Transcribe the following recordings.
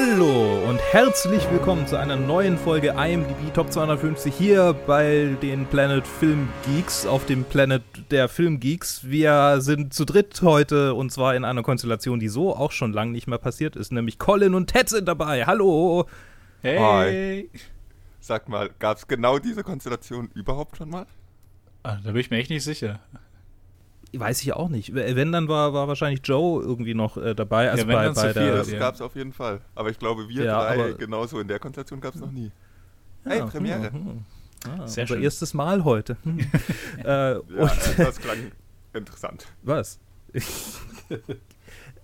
Hallo und herzlich willkommen zu einer neuen Folge IMDb Top 250 hier bei den Planet Film Geeks auf dem Planet der Film Geeks. Wir sind zu dritt heute und zwar in einer Konstellation, die so auch schon lange nicht mehr passiert ist, nämlich Colin und Ted sind dabei. Hallo. Hey. Hi. Sag mal, gab es genau diese Konstellation überhaupt schon mal? Ah, da bin ich mir echt nicht sicher. Weiß ich auch nicht. Wenn, dann war, war wahrscheinlich Joe irgendwie noch äh, dabei. Also ja, bei, bei der, das ja. gab es auf jeden Fall. Aber ich glaube, wir ja, drei, genauso in der Konstellation gab es noch nie. Ja, hey, Premiere. Hm, hm. Ah, Sehr unser schön. erstes Mal heute. Hm. äh, ja, das klang interessant. Was?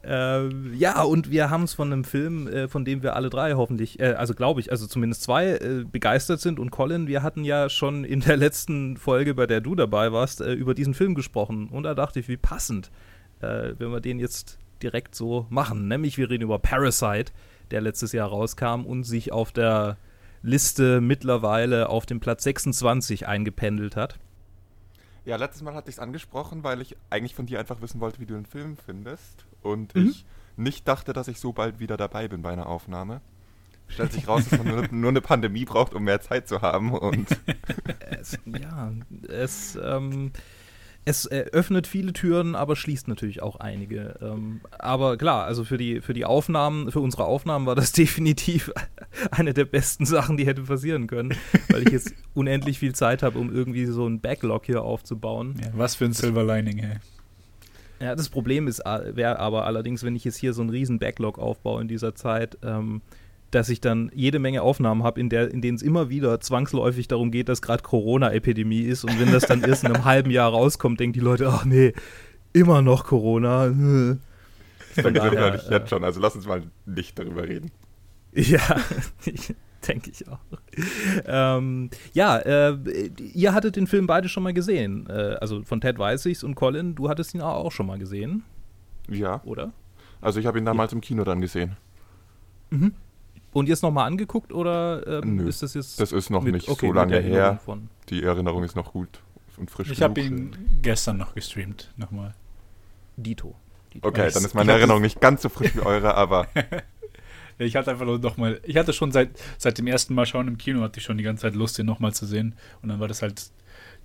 Äh, ja, und wir haben es von einem Film, äh, von dem wir alle drei hoffentlich, äh, also glaube ich, also zumindest zwei äh, begeistert sind. Und Colin, wir hatten ja schon in der letzten Folge, bei der du dabei warst, äh, über diesen Film gesprochen. Und da dachte ich, wie passend, äh, wenn wir den jetzt direkt so machen. Nämlich, wir reden über Parasite, der letztes Jahr rauskam und sich auf der Liste mittlerweile auf dem Platz 26 eingependelt hat. Ja, letztes Mal hatte ich es angesprochen, weil ich eigentlich von dir einfach wissen wollte, wie du den Film findest und mhm. ich nicht dachte, dass ich so bald wieder dabei bin bei einer Aufnahme. Stellt sich raus, dass man nur, nur eine Pandemie braucht, um mehr Zeit zu haben. Und es, ja, es, ähm, es öffnet viele Türen, aber schließt natürlich auch einige. Ähm, aber klar, also für die, für die Aufnahmen, für unsere Aufnahmen war das definitiv eine der besten Sachen, die hätte passieren können, weil ich jetzt unendlich viel Zeit habe, um irgendwie so einen Backlog hier aufzubauen. Ja, was für ein Silver Lining, ey. Ja, das Problem ist, äh, wäre aber allerdings, wenn ich jetzt hier so einen riesen Backlog aufbaue in dieser Zeit, ähm, dass ich dann jede Menge Aufnahmen habe, in, in denen es immer wieder zwangsläufig darum geht, dass gerade Corona-Epidemie ist. Und wenn das dann erst in einem halben Jahr rauskommt, denken die Leute, ach nee, immer noch Corona. Das fängt daher, ich jetzt schon, also lass uns mal nicht darüber reden. Ja, denke ich auch. Ähm, ja, äh, ihr hattet den Film beide schon mal gesehen. Äh, also von Ted weiß ich's und Colin, du hattest ihn auch schon mal gesehen. Ja. Oder? Also ich habe ihn damals ja. im Kino dann gesehen. Mhm. Und jetzt nochmal angeguckt oder ähm, Nö, ist das jetzt. Das ist noch mit, nicht okay, so lange her. Von. Die Erinnerung ist noch gut und frisch. Ich habe ihn gestern noch gestreamt, nochmal. Dito. Dito. Okay, dann ist meine Erinnerung nicht ganz so frisch wie eure, aber Ich hatte einfach nur nochmal, ich hatte schon seit, seit dem ersten Mal schauen im Kino, hatte ich schon die ganze Zeit Lust, den nochmal zu sehen. Und dann war das halt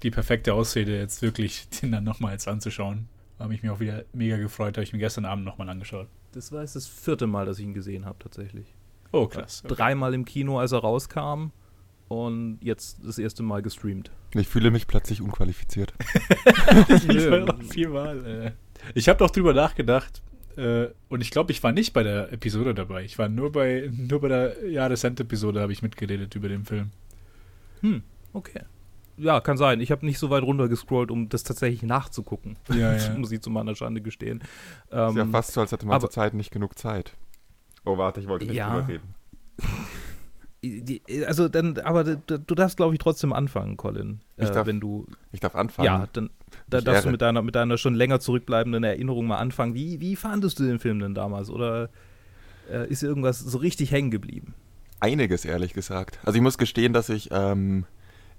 die perfekte Ausrede, jetzt wirklich den dann nochmal jetzt anzuschauen. Habe ich mich auch wieder mega gefreut, habe ich mir gestern Abend nochmal angeschaut. Das war jetzt das vierte Mal, dass ich ihn gesehen habe, tatsächlich. Oh, krass. Okay. Dreimal im Kino, als er rauskam und jetzt das erste Mal gestreamt. Ich fühle mich plötzlich unqualifiziert. ich war viermal. Äh. Ich habe doch drüber nachgedacht, und ich glaube, ich war nicht bei der Episode dabei. Ich war nur bei, nur bei der Jahresend-Episode, habe ich mitgeredet über den Film. Hm, okay. Ja, kann sein. Ich habe nicht so weit runtergescrollt, um das tatsächlich nachzugucken. Ja, ja. muss ich zu meiner Schande gestehen. Ähm, ist ja ähm, fast so, als hätte man aber, zur Zeit nicht genug Zeit. Oh, warte, ich wollte nicht ja. drüber reden. also dann, aber du darfst, glaube ich, trotzdem anfangen, Colin. Ich äh, darf, wenn du, ich darf anfangen. Ja, dann, da darfst du mit deiner, mit deiner schon länger zurückbleibenden Erinnerung mal anfangen. Wie, wie fandest du den Film denn damals? Oder äh, ist irgendwas so richtig hängen geblieben? Einiges, ehrlich gesagt. Also ich muss gestehen, dass ich ähm,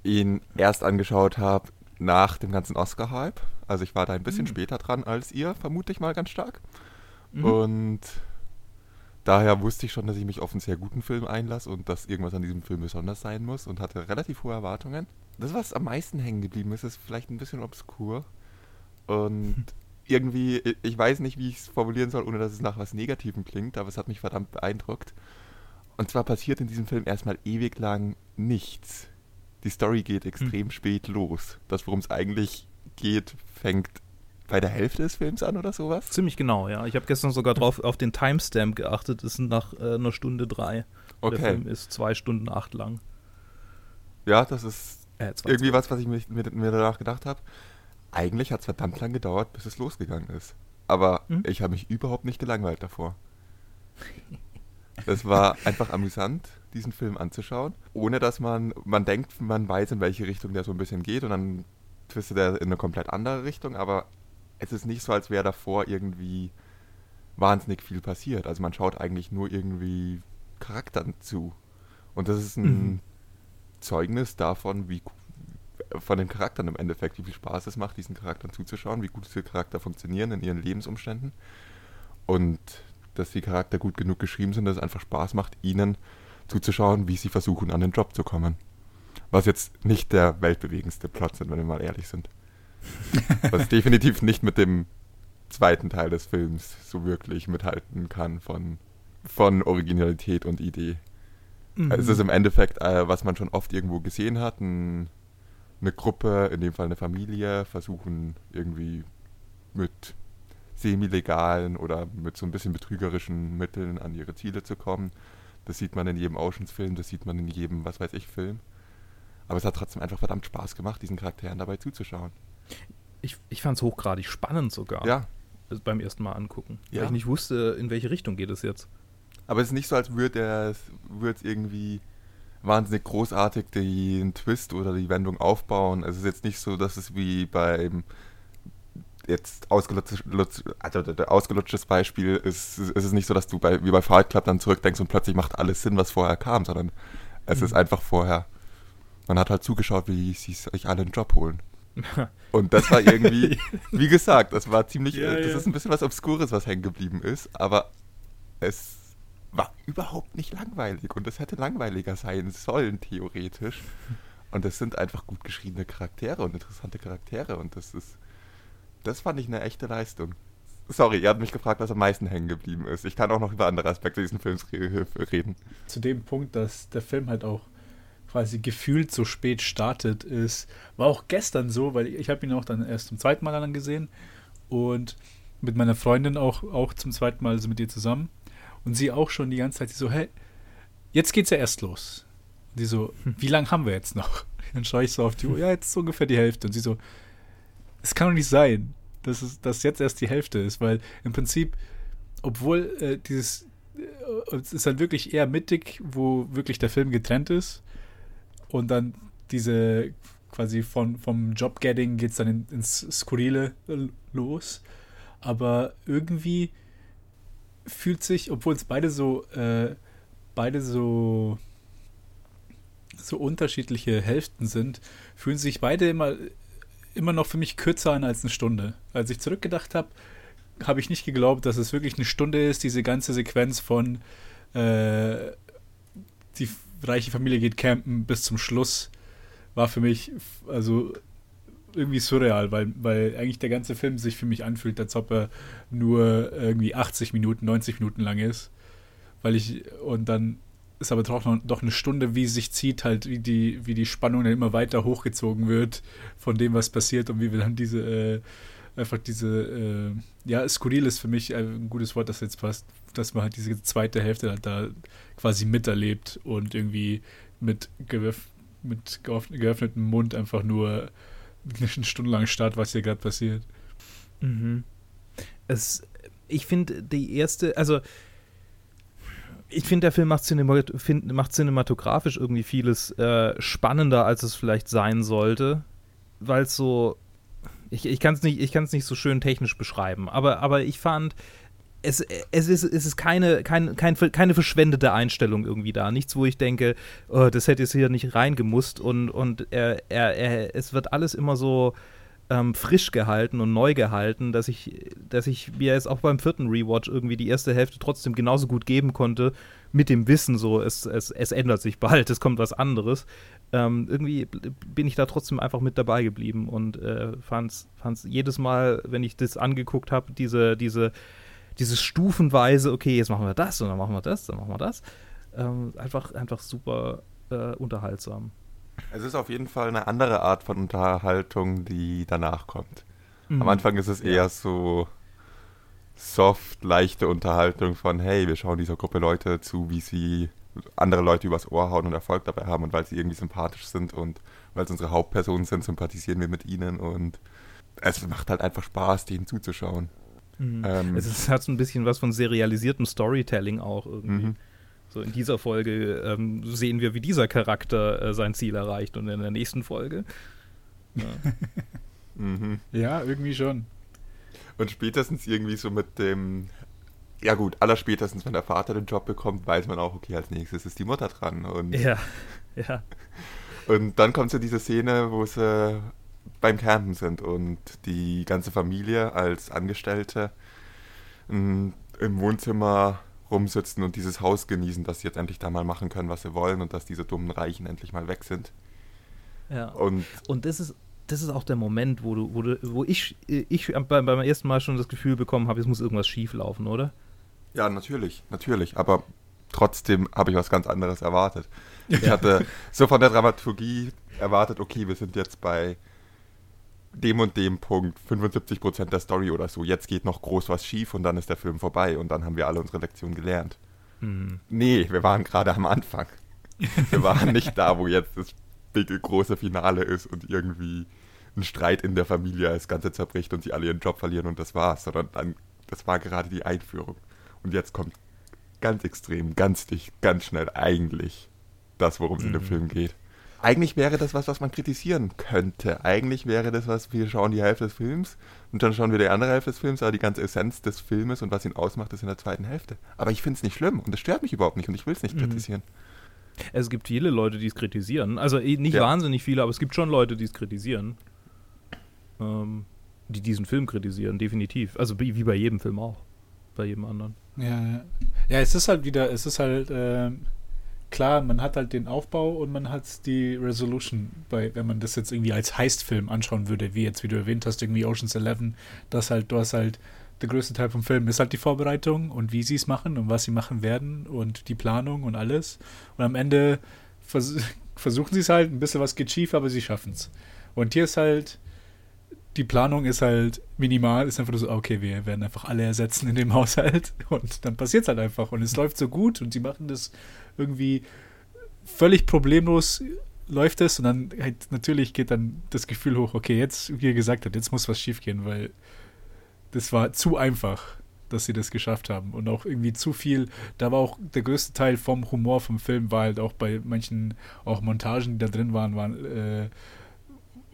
ihn erst angeschaut habe nach dem ganzen Oscar-Hype. Also ich war da ein bisschen mhm. später dran als ihr, vermute ich mal ganz stark. Mhm. Und daher wusste ich schon, dass ich mich auf einen sehr guten Film einlasse und dass irgendwas an diesem Film besonders sein muss und hatte relativ hohe Erwartungen. Das, was am meisten hängen geblieben ist, ist vielleicht ein bisschen obskur. Und irgendwie, ich weiß nicht, wie ich es formulieren soll, ohne dass es nach was Negativem klingt, aber es hat mich verdammt beeindruckt. Und zwar passiert in diesem Film erstmal ewig lang nichts. Die Story geht extrem hm. spät los. Das, worum es eigentlich geht, fängt bei der Hälfte des Films an oder sowas? Ziemlich genau, ja. Ich habe gestern sogar drauf auf den Timestamp geachtet. Es sind nach äh, einer Stunde drei. Okay. Der Film ist zwei Stunden acht lang. Ja, das ist äh, irgendwie was, was ich mir, mir, danach gedacht habe. Eigentlich hat es verdammt lang gedauert, bis es losgegangen ist. Aber hm? ich habe mich überhaupt nicht gelangweilt davor. es war einfach amüsant, diesen Film anzuschauen, ohne dass man, man denkt, man weiß, in welche Richtung der so ein bisschen geht und dann twistet er in eine komplett andere Richtung, aber es ist nicht so, als wäre davor irgendwie wahnsinnig viel passiert. Also man schaut eigentlich nur irgendwie Charakteren zu. Und das ist ein mhm. Zeugnis davon, wie von den Charakteren im Endeffekt, wie viel Spaß es macht, diesen Charakteren zuzuschauen, wie gut diese Charakter funktionieren in ihren Lebensumständen. Und dass die Charakter gut genug geschrieben sind, dass es einfach Spaß macht, ihnen zuzuschauen, wie sie versuchen, an den Job zu kommen. Was jetzt nicht der weltbewegendste Plot sind, wenn wir mal ehrlich sind. Was definitiv nicht mit dem zweiten Teil des Films so wirklich mithalten kann von, von Originalität und Idee. Mhm. Es ist im Endeffekt, äh, was man schon oft irgendwo gesehen hat, ein, eine Gruppe, in dem Fall eine Familie, versuchen irgendwie mit semi-legalen oder mit so ein bisschen betrügerischen Mitteln an ihre Ziele zu kommen. Das sieht man in jedem Oceans-Film, das sieht man in jedem, was weiß ich, Film. Aber es hat trotzdem einfach verdammt Spaß gemacht, diesen Charakteren dabei zuzuschauen. Ich, ich fand es hochgradig spannend sogar. Ja. Beim ersten Mal angucken. Ja. Weil ich nicht wusste, in welche Richtung geht es jetzt. Aber es ist nicht so, als würde es irgendwie wahnsinnig großartig den Twist oder die Wendung aufbauen. Es ist jetzt nicht so, dass es wie beim jetzt ausgelutsch, also ausgelutschtes Beispiel ist, ist es nicht so, dass du bei, wie bei Fight Club dann zurückdenkst und plötzlich macht alles Sinn, was vorher kam, sondern es mhm. ist einfach vorher. Man hat halt zugeschaut, wie sie sich alle einen Job holen. und das war irgendwie, wie gesagt, das war ziemlich, ja, das ja. ist ein bisschen was Obskures, was hängen geblieben ist, aber es war überhaupt nicht langweilig und es hätte langweiliger sein sollen, theoretisch. Und es sind einfach gut geschriebene Charaktere und interessante Charaktere und das ist das fand ich eine echte Leistung. Sorry, ihr habt mich gefragt, was am meisten hängen geblieben ist. Ich kann auch noch über andere Aspekte dieses Films reden. Zu dem Punkt, dass der Film halt auch quasi gefühlt so spät startet, ist, war auch gestern so, weil ich habe ihn auch dann erst zum zweiten Mal dann gesehen und mit meiner Freundin auch, auch zum zweiten Mal, also mit ihr zusammen. Und sie auch schon die ganze Zeit, sie so, hey, jetzt geht's ja erst los. Und sie so, hm. wie lange haben wir jetzt noch? Dann schaue ich so auf die Uhr, ja, jetzt ungefähr die Hälfte. Und sie so, es kann doch nicht sein, dass es dass jetzt erst die Hälfte ist, weil im Prinzip, obwohl äh, dieses, äh, es ist halt wirklich eher mittig, wo wirklich der Film getrennt ist und dann diese quasi von, vom Job-Getting geht es dann in, ins Skurrile los, aber irgendwie fühlt sich, obwohl es beide so, äh, beide so so unterschiedliche Hälften sind, fühlen sich beide immer immer noch für mich kürzer an als eine Stunde. Als ich zurückgedacht habe, habe ich nicht geglaubt, dass es wirklich eine Stunde ist, diese ganze Sequenz von äh, die reiche Familie geht campen bis zum Schluss war für mich also irgendwie surreal, weil, weil eigentlich der ganze Film sich für mich anfühlt, als ob er nur irgendwie 80 Minuten, 90 Minuten lang ist. Weil ich, und dann ist aber doch noch doch eine Stunde, wie sich zieht, halt, wie die, wie die Spannung dann immer weiter hochgezogen wird von dem, was passiert und wie wir dann diese, äh, einfach diese, äh, ja, skurril ist für mich ein gutes Wort, das jetzt passt, dass man halt diese zweite Hälfte halt da quasi miterlebt und irgendwie mit, geöff mit geöffnetem Mund einfach nur eine Stunde lang starrt, was hier gerade passiert. Mhm. Es, ich finde, die erste, also ich finde, der Film macht, cinemat find, macht, cinematografisch irgendwie vieles äh, spannender, als es vielleicht sein sollte, weil es so. Ich, ich kann es nicht, nicht so schön technisch beschreiben, aber, aber ich fand, es, es, ist, es ist keine, kein, kein, keine verschwendete Einstellung irgendwie da. Nichts, wo ich denke, oh, das hätte jetzt hier nicht reingemusst und, und er, er, er, es wird alles immer so ähm, frisch gehalten und neu gehalten, dass ich, dass ich mir jetzt auch beim vierten Rewatch irgendwie die erste Hälfte trotzdem genauso gut geben konnte, mit dem Wissen so, es, es, es ändert sich bald, es kommt was anderes. Ähm, irgendwie bin ich da trotzdem einfach mit dabei geblieben und äh, fand es jedes Mal, wenn ich das angeguckt habe, diese, diese, dieses stufenweise, okay, jetzt machen wir das und dann machen wir das, dann machen wir das, ähm, einfach, einfach super äh, unterhaltsam. Es ist auf jeden Fall eine andere Art von Unterhaltung, die danach kommt. Mhm. Am Anfang ist es eher ja. so soft, leichte Unterhaltung von, hey, wir schauen dieser Gruppe Leute zu, wie sie andere Leute übers Ohr hauen und Erfolg dabei haben und weil sie irgendwie sympathisch sind und weil es unsere Hauptpersonen sind, sympathisieren wir mit ihnen und es macht halt einfach Spaß, denen zuzuschauen. Mhm. Ähm, es hat so ein bisschen was von serialisiertem Storytelling auch irgendwie. Mhm. So in dieser Folge ähm, sehen wir, wie dieser Charakter äh, sein Ziel erreicht und in der nächsten Folge. Ja. mhm. ja, irgendwie schon. Und spätestens irgendwie so mit dem, ja gut, allerspätestens, wenn der Vater den Job bekommt, weiß man auch, okay, als nächstes ist die Mutter dran. Und, ja, ja. Und dann kommt so diese Szene, wo sie beim Campen sind und die ganze Familie als Angestellte im Wohnzimmer rumsitzen und dieses Haus genießen, dass sie jetzt endlich da mal machen können, was sie wollen und dass diese dummen Reichen endlich mal weg sind. Ja. Und, und das ist das ist auch der Moment, wo du, wo du, wo ich, ich beim, beim ersten Mal schon das Gefühl bekommen habe, es muss irgendwas schief laufen, oder? Ja, natürlich, natürlich. Aber trotzdem habe ich was ganz anderes erwartet. Ich hatte so von der Dramaturgie erwartet, okay, wir sind jetzt bei dem und dem Punkt 75% der Story oder so. Jetzt geht noch groß was schief und dann ist der Film vorbei und dann haben wir alle unsere Lektion gelernt. Mhm. Nee, wir waren gerade am Anfang. Wir waren nicht da, wo jetzt das big, große Finale ist und irgendwie ein Streit in der Familie das Ganze zerbricht und sie alle ihren Job verlieren und das war's, sondern dann, das war gerade die Einführung. Und jetzt kommt ganz extrem, ganz dicht, ganz schnell eigentlich das, worum es mhm. in dem mhm. Film geht. Eigentlich wäre das was, was man kritisieren könnte. Eigentlich wäre das was, wir schauen die Hälfte des Films und dann schauen wir die andere Hälfte des Films, aber die ganze Essenz des Filmes und was ihn ausmacht, ist in der zweiten Hälfte. Aber ich finde es nicht schlimm und es stört mich überhaupt nicht und ich will es nicht mhm. kritisieren. Es gibt viele Leute, die es kritisieren. Also eh, nicht ja. wahnsinnig viele, aber es gibt schon Leute, die es kritisieren ähm, die diesen Film kritisieren, definitiv. Also wie, bei jedem Film auch. Bei jedem anderen. Ja, ja. es ist halt wieder, es ist halt, äh, klar, man hat halt den Aufbau und man hat die Resolution, bei, wenn man das jetzt irgendwie als Heist-Film anschauen würde, wie jetzt, wie du erwähnt hast, irgendwie Ocean's Eleven, das halt, du hast halt, der größte Teil vom Film ist halt die Vorbereitung und wie sie es machen und was sie machen werden und die Planung und alles. Und am Ende vers versuchen sie es halt, ein bisschen was geht schief, aber sie schaffen es. Und hier ist halt, die Planung ist halt minimal, ist einfach so, okay, wir werden einfach alle ersetzen in dem Haushalt und dann passiert es halt einfach und es läuft so gut und sie machen das irgendwie völlig problemlos läuft es und dann halt natürlich geht dann das Gefühl hoch, okay, jetzt, wie ihr gesagt habt, jetzt muss was schiefgehen, weil das war zu einfach, dass sie das geschafft haben und auch irgendwie zu viel, da war auch der größte Teil vom Humor vom Film war halt auch bei manchen auch Montagen, die da drin waren, waren äh,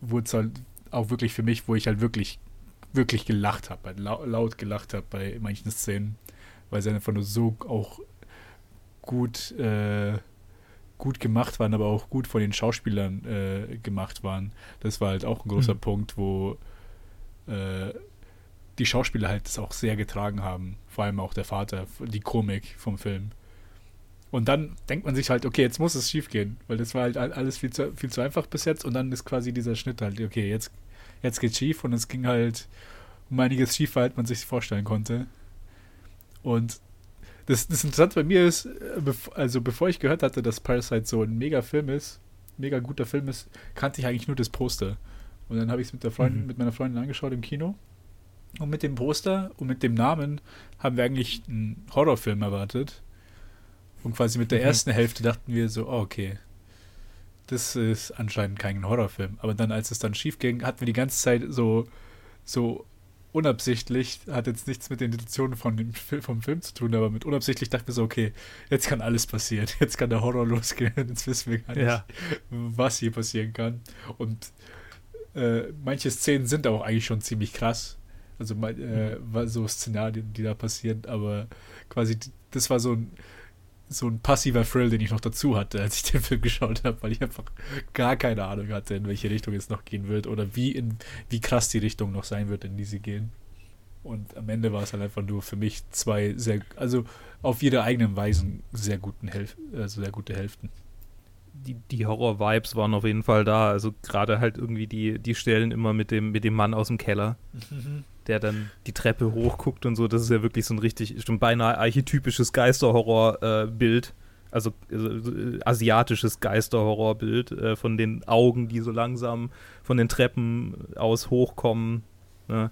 wurde es halt auch wirklich für mich, wo ich halt wirklich, wirklich gelacht habe, halt laut gelacht habe bei manchen Szenen, weil sie einfach nur so auch gut, äh, gut gemacht waren, aber auch gut von den Schauspielern äh, gemacht waren. Das war halt auch ein großer mhm. Punkt, wo äh, die Schauspieler halt das auch sehr getragen haben. Vor allem auch der Vater, die Komik vom Film. Und dann denkt man sich halt, okay, jetzt muss es schief gehen, weil das war halt alles viel zu, viel zu einfach bis jetzt und dann ist quasi dieser Schnitt halt, okay, jetzt, jetzt geht's schief und es ging halt um einiges schiefer, als man sich vorstellen konnte. Und das, das Interessante bei mir ist, also bevor ich gehört hatte, dass Parasite so ein mega Film ist, mega guter Film ist, kannte ich eigentlich nur das Poster. Und dann habe ich es mit, mhm. mit meiner Freundin angeschaut im Kino. Und mit dem Poster und mit dem Namen haben wir eigentlich einen Horrorfilm erwartet. Und quasi mit der mhm. ersten Hälfte dachten wir so, oh, okay, das ist anscheinend kein Horrorfilm. Aber dann, als es dann schief ging, hatten wir die ganze Zeit so, so unabsichtlich, hat jetzt nichts mit den Intentionen von dem, vom Film zu tun, aber mit unabsichtlich dachten wir so, okay, jetzt kann alles passieren. Jetzt kann der Horror losgehen. Jetzt wissen wir gar nicht, ja. was hier passieren kann. Und äh, manche Szenen sind auch eigentlich schon ziemlich krass. Also äh, mhm. so Szenarien, die da passieren, aber quasi, das war so ein so ein passiver Thrill, den ich noch dazu hatte, als ich den Film geschaut habe, weil ich einfach gar keine Ahnung hatte, in welche Richtung es noch gehen wird oder wie, in, wie krass die Richtung noch sein wird, in die sie gehen. Und am Ende war es halt einfach nur für mich zwei sehr, also auf jeder eigenen Weise sehr guten Hälf also sehr gute Hälften. Die, die Horror-Vibes waren auf jeden Fall da. Also gerade halt irgendwie die, die Stellen immer mit dem, mit dem Mann aus dem Keller. Mhm der dann die Treppe hochguckt und so. Das ist ja wirklich so ein richtig, schon beinahe archetypisches Geisterhorror-Bild. Äh, also, äh, asiatisches Geisterhorrorbild äh, von den Augen, die so langsam von den Treppen aus hochkommen. Ne?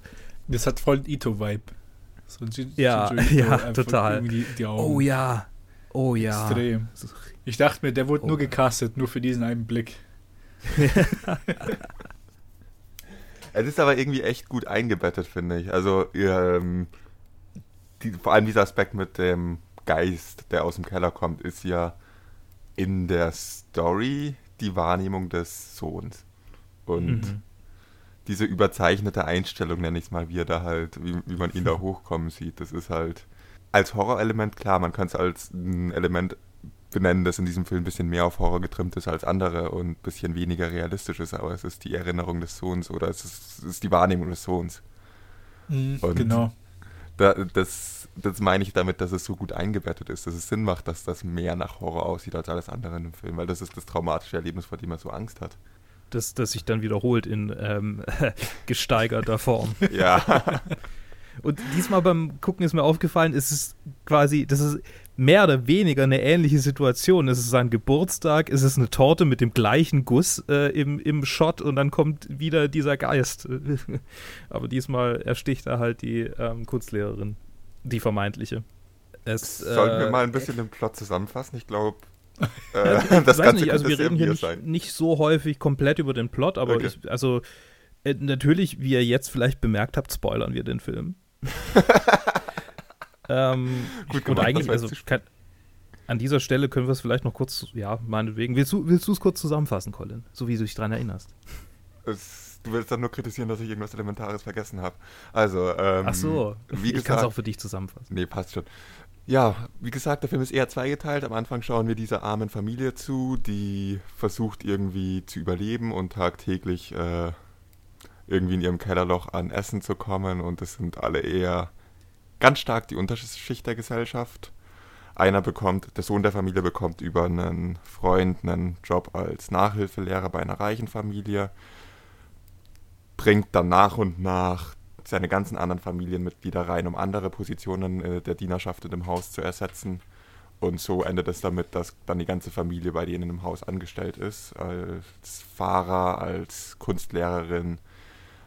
Das hat voll Ito-Vibe. So ja, ja, total. Die, die oh ja, oh ja. Extrem. Ich dachte mir, der wurde oh. nur gecastet, nur für diesen einen Blick. Es ist aber irgendwie echt gut eingebettet, finde ich. Also, ähm, die, vor allem dieser Aspekt mit dem Geist, der aus dem Keller kommt, ist ja in der Story die Wahrnehmung des Sohns. Und mhm. diese überzeichnete Einstellung, nenne ich es mal, wie er da halt, wie, wie man ihn da hochkommen sieht, das ist halt als Horrorelement klar, man kann es als ein Element benennen, das in diesem Film ein bisschen mehr auf Horror getrimmt ist als andere und ein bisschen weniger realistisch ist, aber es ist die Erinnerung des Sohns oder es ist, es ist die Wahrnehmung des Sohns. Mhm, genau. da, das, das meine ich damit, dass es so gut eingebettet ist, dass es Sinn macht, dass das mehr nach Horror aussieht als alles andere in dem Film, weil das ist das traumatische Erlebnis, vor dem er so Angst hat. Das, das sich dann wiederholt in ähm, gesteigerter Form. Ja. Und diesmal beim Gucken ist mir aufgefallen, ist es quasi, das ist mehr oder weniger eine ähnliche Situation. Es ist sein Geburtstag, es ist eine Torte mit dem gleichen Guss äh, im, im Shot und dann kommt wieder dieser Geist. Aber diesmal ersticht er halt die ähm, Kunstlehrerin, die vermeintliche. Es, Sollten äh, wir mal ein bisschen den Plot zusammenfassen? Ich glaube, äh, das weiß nicht, also wir reden hier nicht, nicht, so häufig komplett über den Plot, aber okay. ich, also äh, natürlich, wie ihr jetzt vielleicht bemerkt habt, spoilern wir den Film. ähm, Gut gemacht, und eigentlich, also kann, an dieser Stelle können wir es vielleicht noch kurz, ja, meinetwegen. Willst du es kurz zusammenfassen, Colin? So wie du dich daran erinnerst. Es, du willst dann nur kritisieren, dass ich irgendwas Elementares vergessen habe. Also, ähm, Ach so, wie ich kann es auch für dich zusammenfassen. Nee, passt schon. Ja, wie gesagt, der Film ist eher zweigeteilt. Am Anfang schauen wir dieser armen Familie zu, die versucht irgendwie zu überleben und tagtäglich äh, irgendwie in ihrem Kellerloch an Essen zu kommen. Und es sind alle eher ganz stark die Unterschicht der Gesellschaft. Einer bekommt, der Sohn der Familie bekommt über einen Freund einen Job als Nachhilfelehrer bei einer reichen Familie, bringt dann nach und nach seine ganzen anderen Familienmitglieder rein, um andere Positionen äh, der Dienerschaft in dem Haus zu ersetzen. Und so endet es damit, dass dann die ganze Familie bei denen im Haus angestellt ist, als Fahrer, als Kunstlehrerin,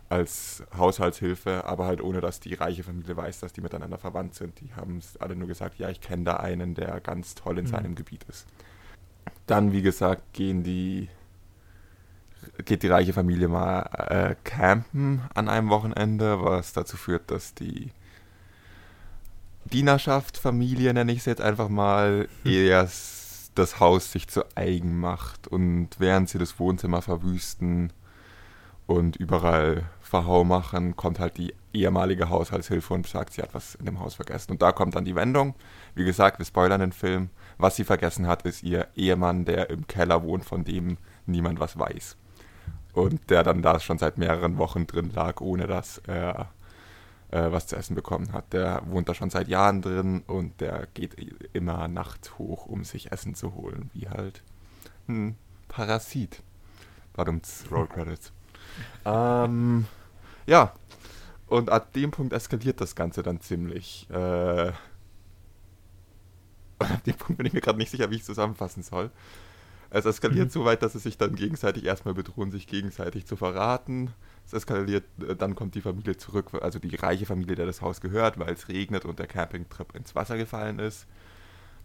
als Haushaltshilfe, aber halt ohne, dass die reiche Familie weiß, dass die miteinander verwandt sind. Die haben es alle nur gesagt, ja, ich kenne da einen, der ganz toll in mhm. seinem Gebiet ist. Dann, wie gesagt, gehen die geht die reiche Familie mal äh, campen an einem Wochenende, was dazu führt, dass die Dienerschaft, Familie nenne ich es jetzt einfach mal, hm. eher das Haus sich zu eigen macht und während sie das Wohnzimmer verwüsten und überall Verhau machen, kommt halt die ehemalige Haushaltshilfe und sagt, sie hat was in dem Haus vergessen. Und da kommt dann die Wendung. Wie gesagt, wir spoilern den Film. Was sie vergessen hat, ist ihr Ehemann, der im Keller wohnt, von dem niemand was weiß und der dann da schon seit mehreren Wochen drin lag, ohne dass er äh, was zu essen bekommen hat. Der wohnt da schon seit Jahren drin und der geht immer nachts hoch, um sich Essen zu holen, wie halt ein Parasit. Badumts Roll Credits. ähm, ja, und ab dem Punkt eskaliert das Ganze dann ziemlich. Äh, ab dem Punkt bin ich mir gerade nicht sicher, wie ich es zusammenfassen soll. Es eskaliert mhm. so weit, dass sie sich dann gegenseitig erstmal bedrohen, sich gegenseitig zu verraten. Es eskaliert, äh, dann kommt die Familie zurück, also die reiche Familie, der das Haus gehört, weil es regnet und der Campingtrip ins Wasser gefallen ist.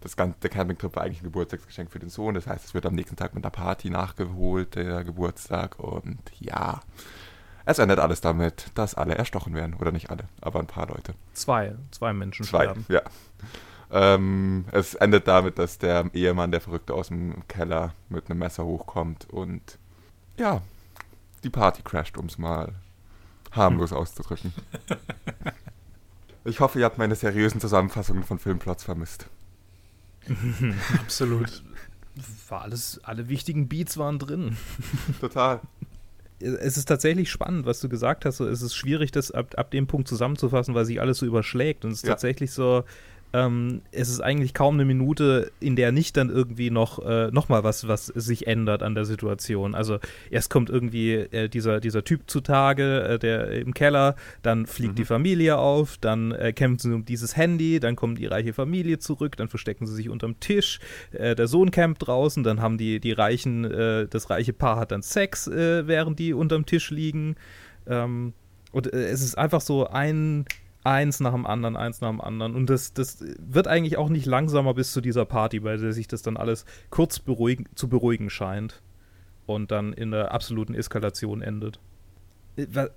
Das ganze, der Campingtrip war eigentlich ein Geburtstagsgeschenk für den Sohn, das heißt, es wird am nächsten Tag mit einer Party nachgeholt, der Geburtstag. Und ja, es endet alles damit, dass alle erstochen werden. Oder nicht alle, aber ein paar Leute. Zwei, zwei Menschen zwei, sterben. Ja. Ähm, es endet damit, dass der Ehemann, der Verrückte aus dem Keller, mit einem Messer hochkommt und ja, die Party crasht, um es mal harmlos auszudrücken. Ich hoffe, ihr habt meine seriösen Zusammenfassungen von Filmplots vermisst. Absolut. War alles, alle wichtigen Beats waren drin. Total. Es ist tatsächlich spannend, was du gesagt hast. es ist schwierig, das ab, ab dem Punkt zusammenzufassen, weil sich alles so überschlägt. Und es ist ja. tatsächlich so, ähm, es ist eigentlich kaum eine Minute, in der nicht dann irgendwie noch, äh, noch mal was, was sich ändert an der Situation. Also erst kommt irgendwie äh, dieser, dieser Typ zutage, äh, der im Keller, dann fliegt mhm. die Familie auf, dann äh, kämpfen sie um dieses Handy, dann kommt die reiche Familie zurück, dann verstecken sie sich unterm Tisch, äh, der Sohn campt draußen, dann haben die, die reichen, äh, das reiche Paar hat dann Sex, während die unterm Tisch liegen. Ähm, und es ist einfach so ein eins nach dem anderen, eins nach dem anderen. Und das, das wird eigentlich auch nicht langsamer bis zu dieser Party, bei der sich das dann alles kurz beruhigen, zu beruhigen scheint und dann in der absoluten Eskalation endet. Äh,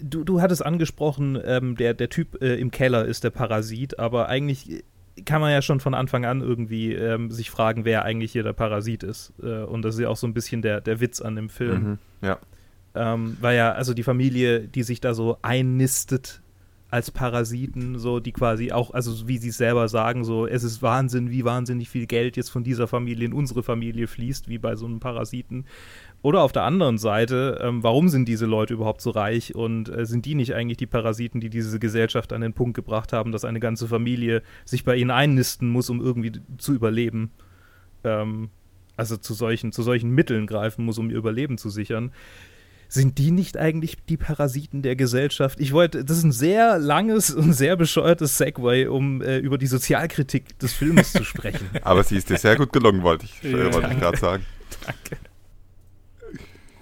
du, du hattest angesprochen, ähm, der, der Typ äh, im Keller ist der Parasit, aber eigentlich kann man ja schon von Anfang an irgendwie ähm, sich fragen, wer eigentlich hier der Parasit ist. Äh, und das ist ja auch so ein bisschen der, der Witz an dem Film. Mhm, ja. Ähm, weil ja, also die Familie, die sich da so einnistet als Parasiten, so die quasi auch, also wie sie es selber sagen, so es ist Wahnsinn, wie wahnsinnig viel Geld jetzt von dieser Familie in unsere Familie fließt, wie bei so einem Parasiten. Oder auf der anderen Seite, ähm, warum sind diese Leute überhaupt so reich und äh, sind die nicht eigentlich die Parasiten, die diese Gesellschaft an den Punkt gebracht haben, dass eine ganze Familie sich bei ihnen einnisten muss, um irgendwie zu überleben? Ähm, also zu solchen, zu solchen Mitteln greifen muss, um ihr Überleben zu sichern. Sind die nicht eigentlich die Parasiten der Gesellschaft? Ich wollte, das ist ein sehr langes und sehr bescheuertes Segway, um äh, über die Sozialkritik des Films zu sprechen. Aber sie ist dir sehr gut gelungen, wollte ich, äh, wollte ich gerade sagen. Danke.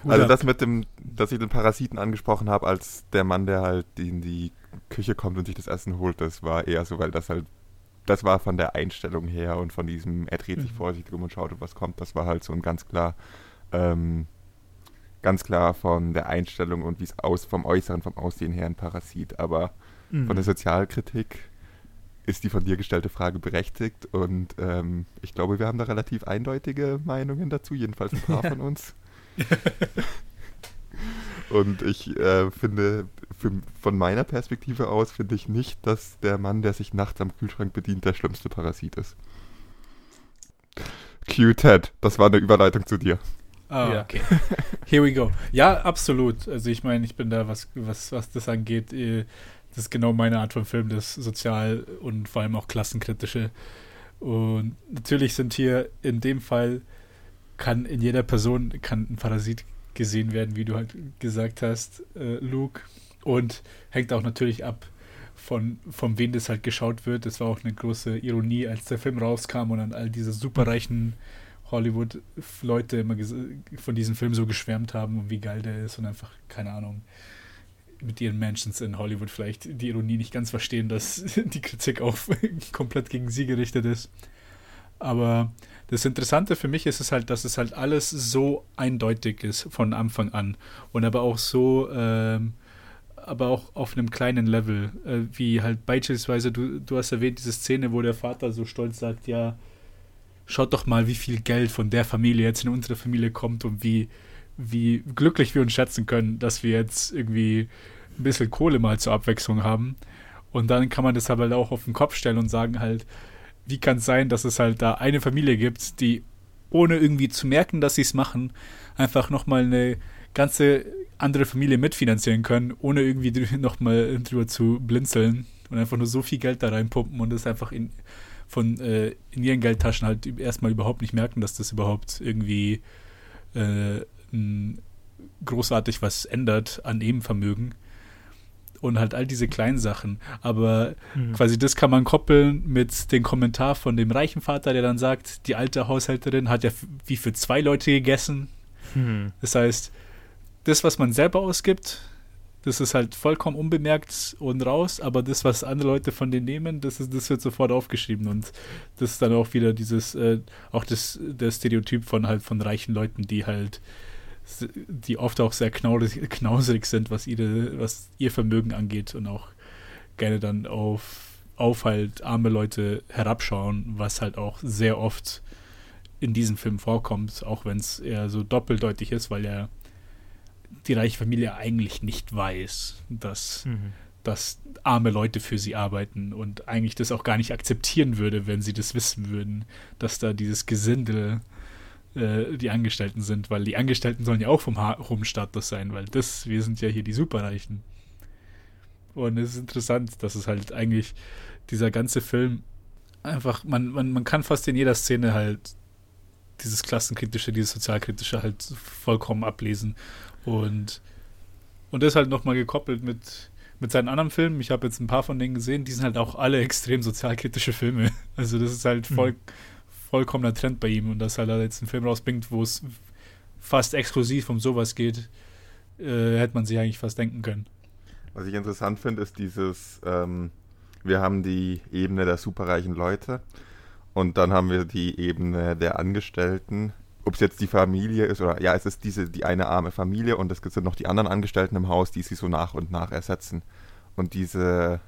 Also das mit dem, dass ich den Parasiten angesprochen habe, als der Mann, der halt in die Küche kommt und sich das Essen holt, das war eher so, weil das halt, das war von der Einstellung her und von diesem, er dreht sich Mhm. vorsichtig um und schaut, was kommt, das war halt so ein ganz klar, ähm, ganz klar von der Einstellung und wie es aus, vom Äußeren, vom Aussehen her ein Parasit. Aber Mhm. von der Sozialkritik ist die von dir gestellte Frage berechtigt und ähm, ich glaube, wir haben da relativ eindeutige Meinungen dazu, jedenfalls ein paar von uns. und ich äh, finde, für, von meiner Perspektive aus, finde ich nicht, dass der Mann, der sich nachts am Kühlschrank bedient, der schlimmste Parasit ist. Q Ted, das war eine Überleitung zu dir. Ah, Ja. okay. Here we go. Ja, absolut. Also ich meine, ich bin da, was, was, was das angeht, äh, das ist genau meine Art von Film, das sozial und vor allem auch klassenkritische. Und natürlich sind hier in dem Fall kann in jeder Person kann ein Parasit gesehen werden, wie du halt gesagt hast, äh, Luke. Und hängt auch natürlich ab von, von wem das halt geschaut wird. Das war auch eine große Ironie, als der Film rauskam und dann all diese superreichen Hollywood-Leute immer von diesem Film so geschwärmt haben und wie geil der ist und einfach, keine Ahnung, mit ihren Mansions in Hollywood vielleicht die Ironie nicht ganz verstehen, dass die Kritik auf komplett gegen sie gerichtet ist. Aber das Interessante für mich ist es halt, dass es halt alles so eindeutig ist von Anfang an und aber auch so, ähm, aber auch auf einem kleinen Level, äh, wie halt beispielsweise, du, du hast erwähnt, diese Szene, wo der Vater so stolz sagt, ja, schaut doch mal, wie viel Geld von der Familie jetzt in unsere Familie kommt und wie, wie glücklich wir uns schätzen können, dass wir jetzt irgendwie ein bisschen Kohle mal zur Abwechslung haben. Und dann kann man das aber halt auch auf den Kopf stellen und sagen halt, wie kann es sein, dass es halt da eine Familie gibt, die ohne irgendwie zu merken, dass sie es machen, einfach nochmal eine ganze andere Familie mitfinanzieren können, ohne irgendwie nochmal drüber zu blinzeln und einfach nur so viel Geld da reinpumpen und das einfach in, von äh, in ihren Geldtaschen halt erstmal überhaupt nicht merken, dass das überhaupt irgendwie äh, großartig was ändert an Nebenvermögen und halt all diese kleinen Sachen. Aber Mhm. quasi das kann man koppeln mit dem Kommentar von dem reichen Vater, der dann sagt, die alte Haushälterin hat ja wie für zwei Leute gegessen. Hm. Das heißt, das, was man selber ausgibt, das ist halt vollkommen unbemerkt und raus, aber das, was andere Leute von denen nehmen, das, ist, das wird sofort aufgeschrieben und das ist dann auch wieder dieses, äh, auch das, der Stereotyp von halt von reichen Leuten, die halt, die oft auch sehr knauserig, knauserig sind, was ihre, was ihr Vermögen angeht und auch gerne dann auf, auf halt arme Leute herabschauen, was halt auch sehr oft in diesem Film vorkommt, auch wenn es eher so doppeldeutig ist, weil ja die reiche Familie eigentlich nicht weiß, dass, Mhm. dass arme Leute für sie arbeiten und eigentlich das auch gar nicht akzeptieren würde, wenn sie das wissen würden, dass da dieses Gesindel äh, die Angestellten sind, weil die Angestellten sollen ja auch vom ha hohen Status sein, weil das, wir sind ja hier die Superreichen. Und es ist interessant, dass es halt eigentlich dieser ganze Film einfach, man, man, man kann fast in jeder Szene halt dieses klassenkritische, dieses sozialkritische halt vollkommen ablesen. Und, und das halt nochmal gekoppelt mit, mit seinen anderen Filmen. Ich habe jetzt ein paar von denen gesehen, die sind halt auch alle extrem sozialkritische Filme. Also das ist halt voll, vollkommener Trend bei ihm. Und dass halt er jetzt einen Film rausbringt, wo es fast exklusiv um sowas geht, äh, hätte man sich eigentlich fast denken können. Was ich interessant finde, ist dieses, ähm, wir haben die Ebene der superreichen Leute und dann haben wir die Ebene der Angestellten. Ob es jetzt die Familie ist oder ja, es ist diese die eine arme Familie und es sind noch die anderen Angestellten im Haus, die sie so nach und nach ersetzen. Und diese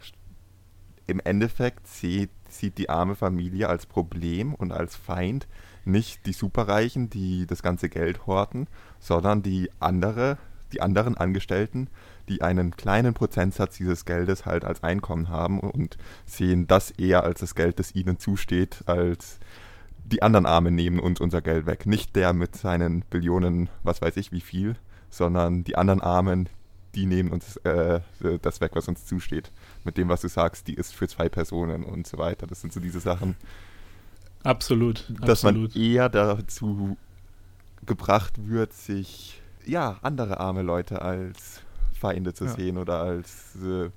im Endeffekt sieht, sieht die arme Familie als Problem und als Feind nicht die Superreichen, die das ganze Geld horten, sondern die andere, die anderen Angestellten, die einen kleinen Prozentsatz dieses Geldes halt als Einkommen haben und sehen das eher als das Geld, das ihnen zusteht, als die anderen Armen nehmen uns unser Geld weg. Nicht der mit seinen Billionen, was weiß ich wie viel, sondern die anderen Armen, die nehmen uns äh, das weg, was uns zusteht. Mit dem, was du sagst, die ist für zwei Personen und so weiter. Das sind so diese Sachen. Absolut. Dass absolut. man eher dazu gebracht wird, sich ja andere arme Leute als Feinde zu Ja. sehen oder als äh,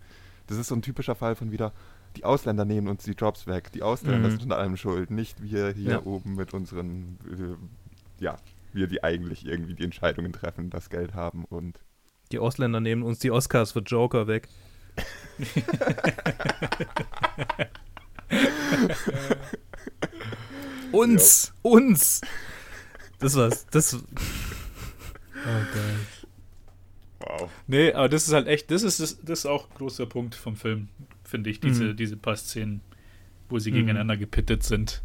das ist so ein typischer Fall von wieder die Ausländer nehmen uns die Jobs weg. Die Ausländer Mhm. sind an allem schuld, nicht wir hier Ja. oben mit unseren äh, ja, wir die eigentlich irgendwie die Entscheidungen treffen, das Geld haben und Die Ausländer nehmen uns die Oscars für Joker weg. uns! Uns! Das war's. Das, Oh Gott. Wow. Nee, aber das ist halt echt, das ist, das, das ist auch ein großer Punkt vom Film, finde ich, diese, Mhm. diese paar Szenen, wo sie Mhm. gegeneinander gepittet sind.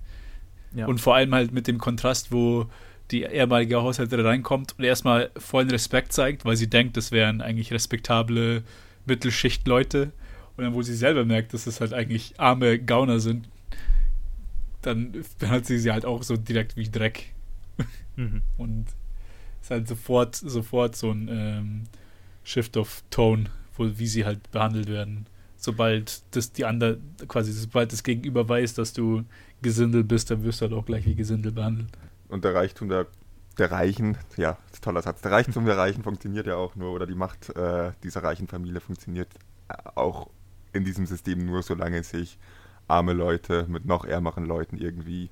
ja. Und vor allem halt mit dem Kontrast, wo die ehemalige Haushälterin reinkommt und erstmal vollen Respekt zeigt, weil sie denkt, das wären eigentlich respektable Mittelschichtleute. Und dann, wo sie selber merkt, dass es halt eigentlich arme Gauner sind, dann hat sie sie halt auch so direkt wie Dreck. mhm. Und ist halt sofort, sofort so ein ähm, Shift of Tone, wo, wie sie halt behandelt werden. Sobald das die andere, quasi, sobald das Gegenüber weiß, dass du Gesindel bist, dann wirst du halt auch gleich wie Gesindel behandelt. Und der Reichtum der, der Reichen, ja, toller Satz. Der Reichtum der Reichen funktioniert ja auch nur, oder die Macht äh, dieser reichen Familie funktioniert äh, auch in diesem System nur, solange sich arme Leute mit noch ärmeren Leuten irgendwie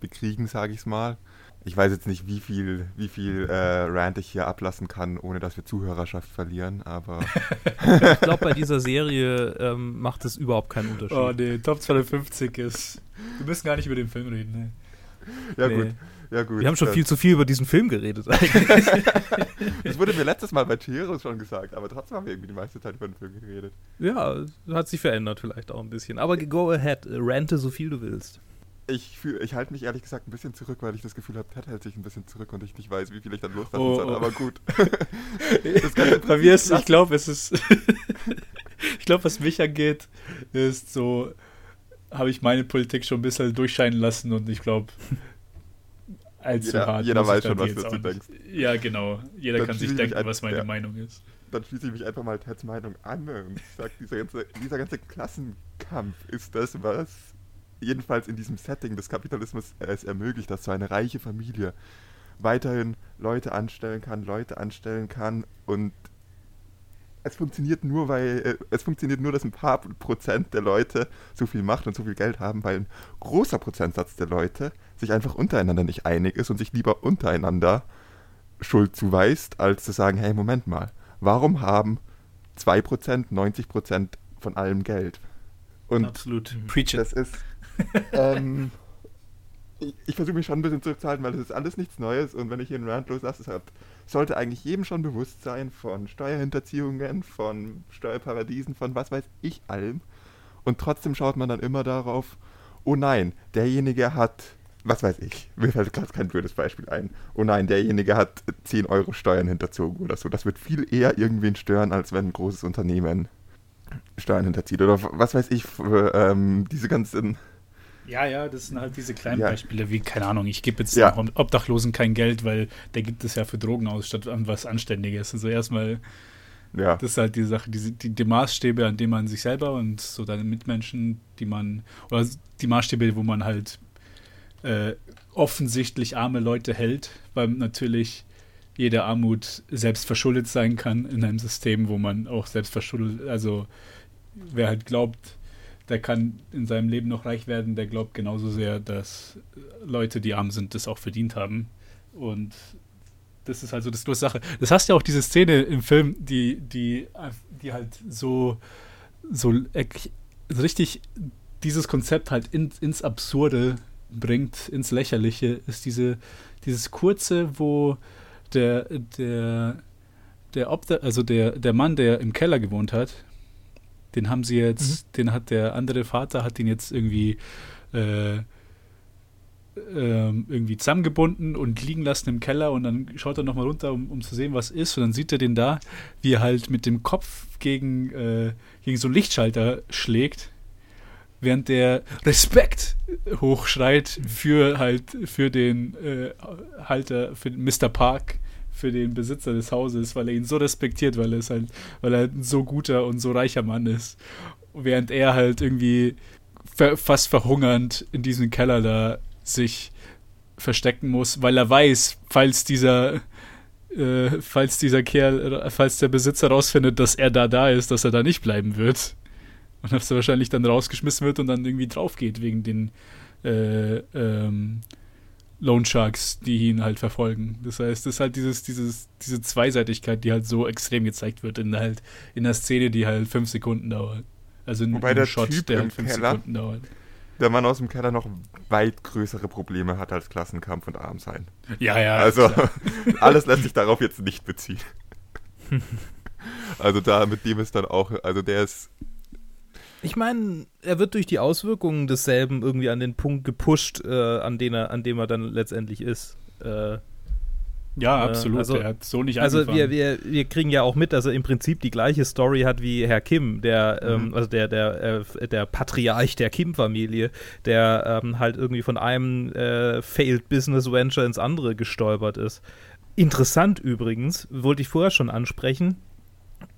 bekriegen, sage ich es mal. Ich weiß jetzt nicht, wie viel, wie viel äh, Rant ich hier ablassen kann, ohne dass wir Zuhörerschaft verlieren, aber Ich glaube, bei dieser Serie ähm, macht es überhaupt keinen Unterschied. Oh nee, Top 250 ist. Wir müssen gar nicht über den Film reden, ne? ja Nee. gut. Ja, gut. Wir haben schon Äh, viel zu viel über diesen Film geredet eigentlich. Das wurde mir letztes Mal bei Cheros schon gesagt, aber trotzdem haben wir irgendwie die meiste Zeit über den Film geredet. ja, hat sich verändert vielleicht auch ein bisschen. Aber go ahead, rante so viel du willst. Ich, fühl- ich halte mich ehrlich gesagt ein bisschen zurück, weil ich das Gefühl habe, Ted hält sich ein bisschen zurück und ich nicht weiß, wie viel ich dann loslassen Oh, soll. oh. Aber gut. Bei mir ist, ich glaube, es ist. ich glaube, was mich angeht, ist so, habe ich meine Politik schon ein bisschen durchscheinen lassen und ich glaube, allzu Jeder- hart. jeder weiß schon, was du denkst. Ja, genau. Jeder Dann kann sich denken, ein- was meine ja. Meinung ist. Dann schließe ich mich einfach mal Teds Meinung an und sage, dieser ganze, dieser ganze Klassenkampf ist das, was jedenfalls in diesem Setting des Kapitalismus es ermöglicht, dass so eine reiche Familie weiterhin Leute anstellen kann, Leute anstellen kann und es funktioniert nur, weil äh, es funktioniert nur, dass ein paar Prozent der Leute so viel Macht und so viel Geld haben, weil ein großer Prozentsatz der Leute sich einfach untereinander nicht einig ist und sich lieber untereinander Schuld zuweist, als zu sagen, hey, Moment mal, warum haben 2% 90% von allem Geld? Und Absolut. Preach it. das ist. ähm, ich ich versuche mich schon ein bisschen zurückzuhalten, weil das ist alles nichts Neues und wenn ich hier einen Rant loslasse, hat, sollte eigentlich jedem schon bewusst sein von Steuerhinterziehungen, von Steuerparadiesen, von was weiß ich allem. Und trotzdem schaut man dann immer darauf, oh nein, derjenige hat, was weiß ich, mir fällt gerade kein blödes Beispiel ein, oh nein, derjenige hat 10 Euro Steuern hinterzogen oder so. Das wird viel eher irgendwen stören, als wenn ein großes Unternehmen Steuern hinterzieht. Oder was weiß ich, für, ähm, diese ganzen Ja, ja, das sind halt diese kleinen Ja. Beispiele, wie, keine Ahnung, ich gebe jetzt Ja. dem Obdachlosen kein Geld, weil der gibt es ja für Drogen aus, statt an was Anständiges. Also erstmal, Ja, das ist halt die Sache, diese, die, die Maßstäbe, an denen man sich selber und so deine Mitmenschen, die man, oder die Maßstäbe, wo man halt äh, offensichtlich arme Leute hält, weil natürlich jede Armut selbst verschuldet sein kann in einem System, wo man auch selbst verschuldet, also wer halt glaubt, der kann in seinem Leben noch reich werden, der glaubt genauso sehr, dass Leute, die arm sind, das auch verdient haben. Und das ist halt so das große Sache. Das hast ja auch diese Szene im Film, die, die, die halt so, so richtig dieses Konzept halt in, ins Absurde bringt, ins Lächerliche, ist diese, dieses kurze, wo der, der, der Obda also der, der Mann, der im Keller gewohnt hat, den haben sie jetzt, den hat der andere Vater, hat ihn jetzt irgendwie äh, ähm, irgendwie zusammengebunden und liegen lassen im Keller und dann schaut er nochmal runter, um, um, zu sehen, was ist. Und dann sieht er den da, wie er halt mit dem Kopf gegen, äh, gegen so einen Lichtschalter schlägt, während der Respekt hochschreit für halt für den äh, Halter, für Mr. Park, für den Besitzer des Hauses, weil er ihn so respektiert, weil er ist halt, weil er ein so guter und so reicher Mann ist. Während er halt irgendwie fast verhungernd in diesem Keller da sich verstecken muss, weil er weiß, falls dieser äh, falls dieser Kerl, falls der Besitzer rausfindet, dass er da da ist, dass er da nicht bleiben wird. Und dass er wahrscheinlich dann rausgeschmissen wird und dann irgendwie drauf geht wegen den äh, ähm, Lone Sharks, die ihn halt verfolgen. Das heißt, es ist halt dieses, dieses, diese Zweiseitigkeit, die halt so extrem gezeigt wird in halt in der Szene, die halt fünf Sekunden dauert. Also in einem Shot, typ der halt fünf Keller, Sekunden dauert der Mann aus dem Keller noch weit größere Probleme hat als Klassenkampf und Armsein. Ja, ja. Also alles lässt sich darauf jetzt nicht beziehen. also da mit dem ist dann auch, also der ist. Ich meine, er wird durch die Auswirkungen desselben irgendwie an den Punkt gepusht, äh, an, den er, an dem er dann letztendlich ist. Äh, ja, absolut. Also, er hat so nicht Also wir, wir, wir kriegen ja auch mit, dass er im Prinzip die gleiche Story hat wie Herr Kim, der, ähm, mhm. ähm, also der, der, äh, der Patriarch der Kim-Familie, der ähm, halt irgendwie von einem äh, Failed Business Venture ins andere gestolpert ist. Interessant übrigens, wollte ich vorher schon ansprechen,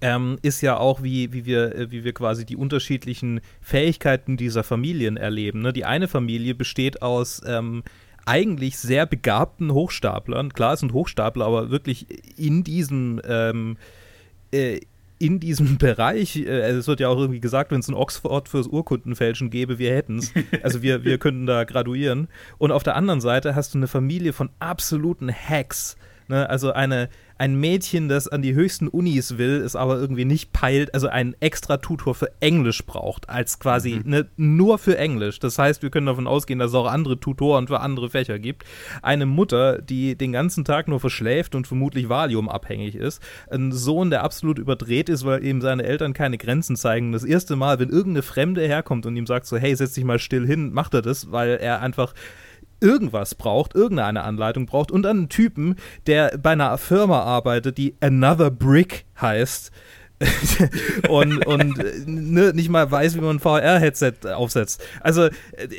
ähm, ist ja auch, wie, wie, wir, äh, wie wir quasi die unterschiedlichen Fähigkeiten dieser Familien erleben. Ne? Die eine Familie besteht aus ähm, eigentlich sehr begabten Hochstaplern. Klar, es sind Hochstapler, aber wirklich in diesem ähm, äh, in diesem Bereich, äh, also es wird ja auch irgendwie gesagt, wenn es ein Oxford fürs Urkundenfälschen gäbe, wir hätten es. Also wir, wir könnten da graduieren. Und auf der anderen Seite hast du eine Familie von absoluten Hacks. Ne? Also eine, ein Mädchen, das an die höchsten Unis will, es aber irgendwie nicht peilt, also einen extra Tutor für Englisch braucht, als quasi mhm. ne, nur für Englisch. Das heißt, wir können davon ausgehen, dass es auch andere Tutoren für andere Fächer gibt. Eine Mutter, die den ganzen Tag nur verschläft und vermutlich Valium abhängig ist. Ein Sohn, der absolut überdreht ist, weil eben seine Eltern keine Grenzen zeigen. Das erste Mal, wenn irgendeine Fremde herkommt und ihm sagt so, hey, setz dich mal still hin, macht er das, weil er einfach irgendwas braucht, irgendeine Anleitung braucht und einen Typen, der bei einer Firma arbeitet, die Another Brick heißt. und, und ne, nicht mal weiß, wie man ein VR-Headset aufsetzt. Also,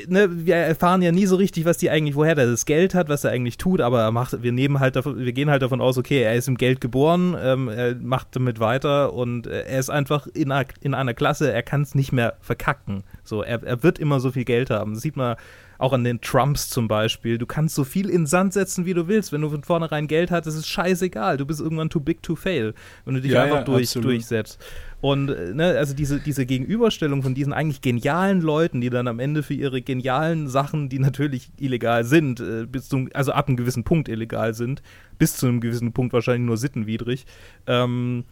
ne, wir erfahren ja nie so richtig, was die eigentlich, woher der das Geld hat, was er eigentlich tut, aber er macht, wir nehmen halt davon, wir gehen halt davon aus, okay, er ist im Geld geboren, ähm, er macht damit weiter und äh, er ist einfach in einer, in einer Klasse, er kann es nicht mehr verkacken. So, er, er wird immer so viel Geld haben. Das sieht man auch an den Trumps zum Beispiel. Du kannst so viel in Sand setzen, wie du willst. Wenn du von vornherein Geld hast, ist es scheißegal. Du bist irgendwann too big to fail, wenn du dich ja, einfach ja, durch, durchsetzt. Und äh, ne, also diese, diese Gegenüberstellung von diesen eigentlich genialen Leuten, die dann am Ende für ihre genialen Sachen, die natürlich illegal sind, äh, bis zum, also ab einem gewissen Punkt illegal sind, bis zu einem gewissen Punkt wahrscheinlich nur sittenwidrig, ähm,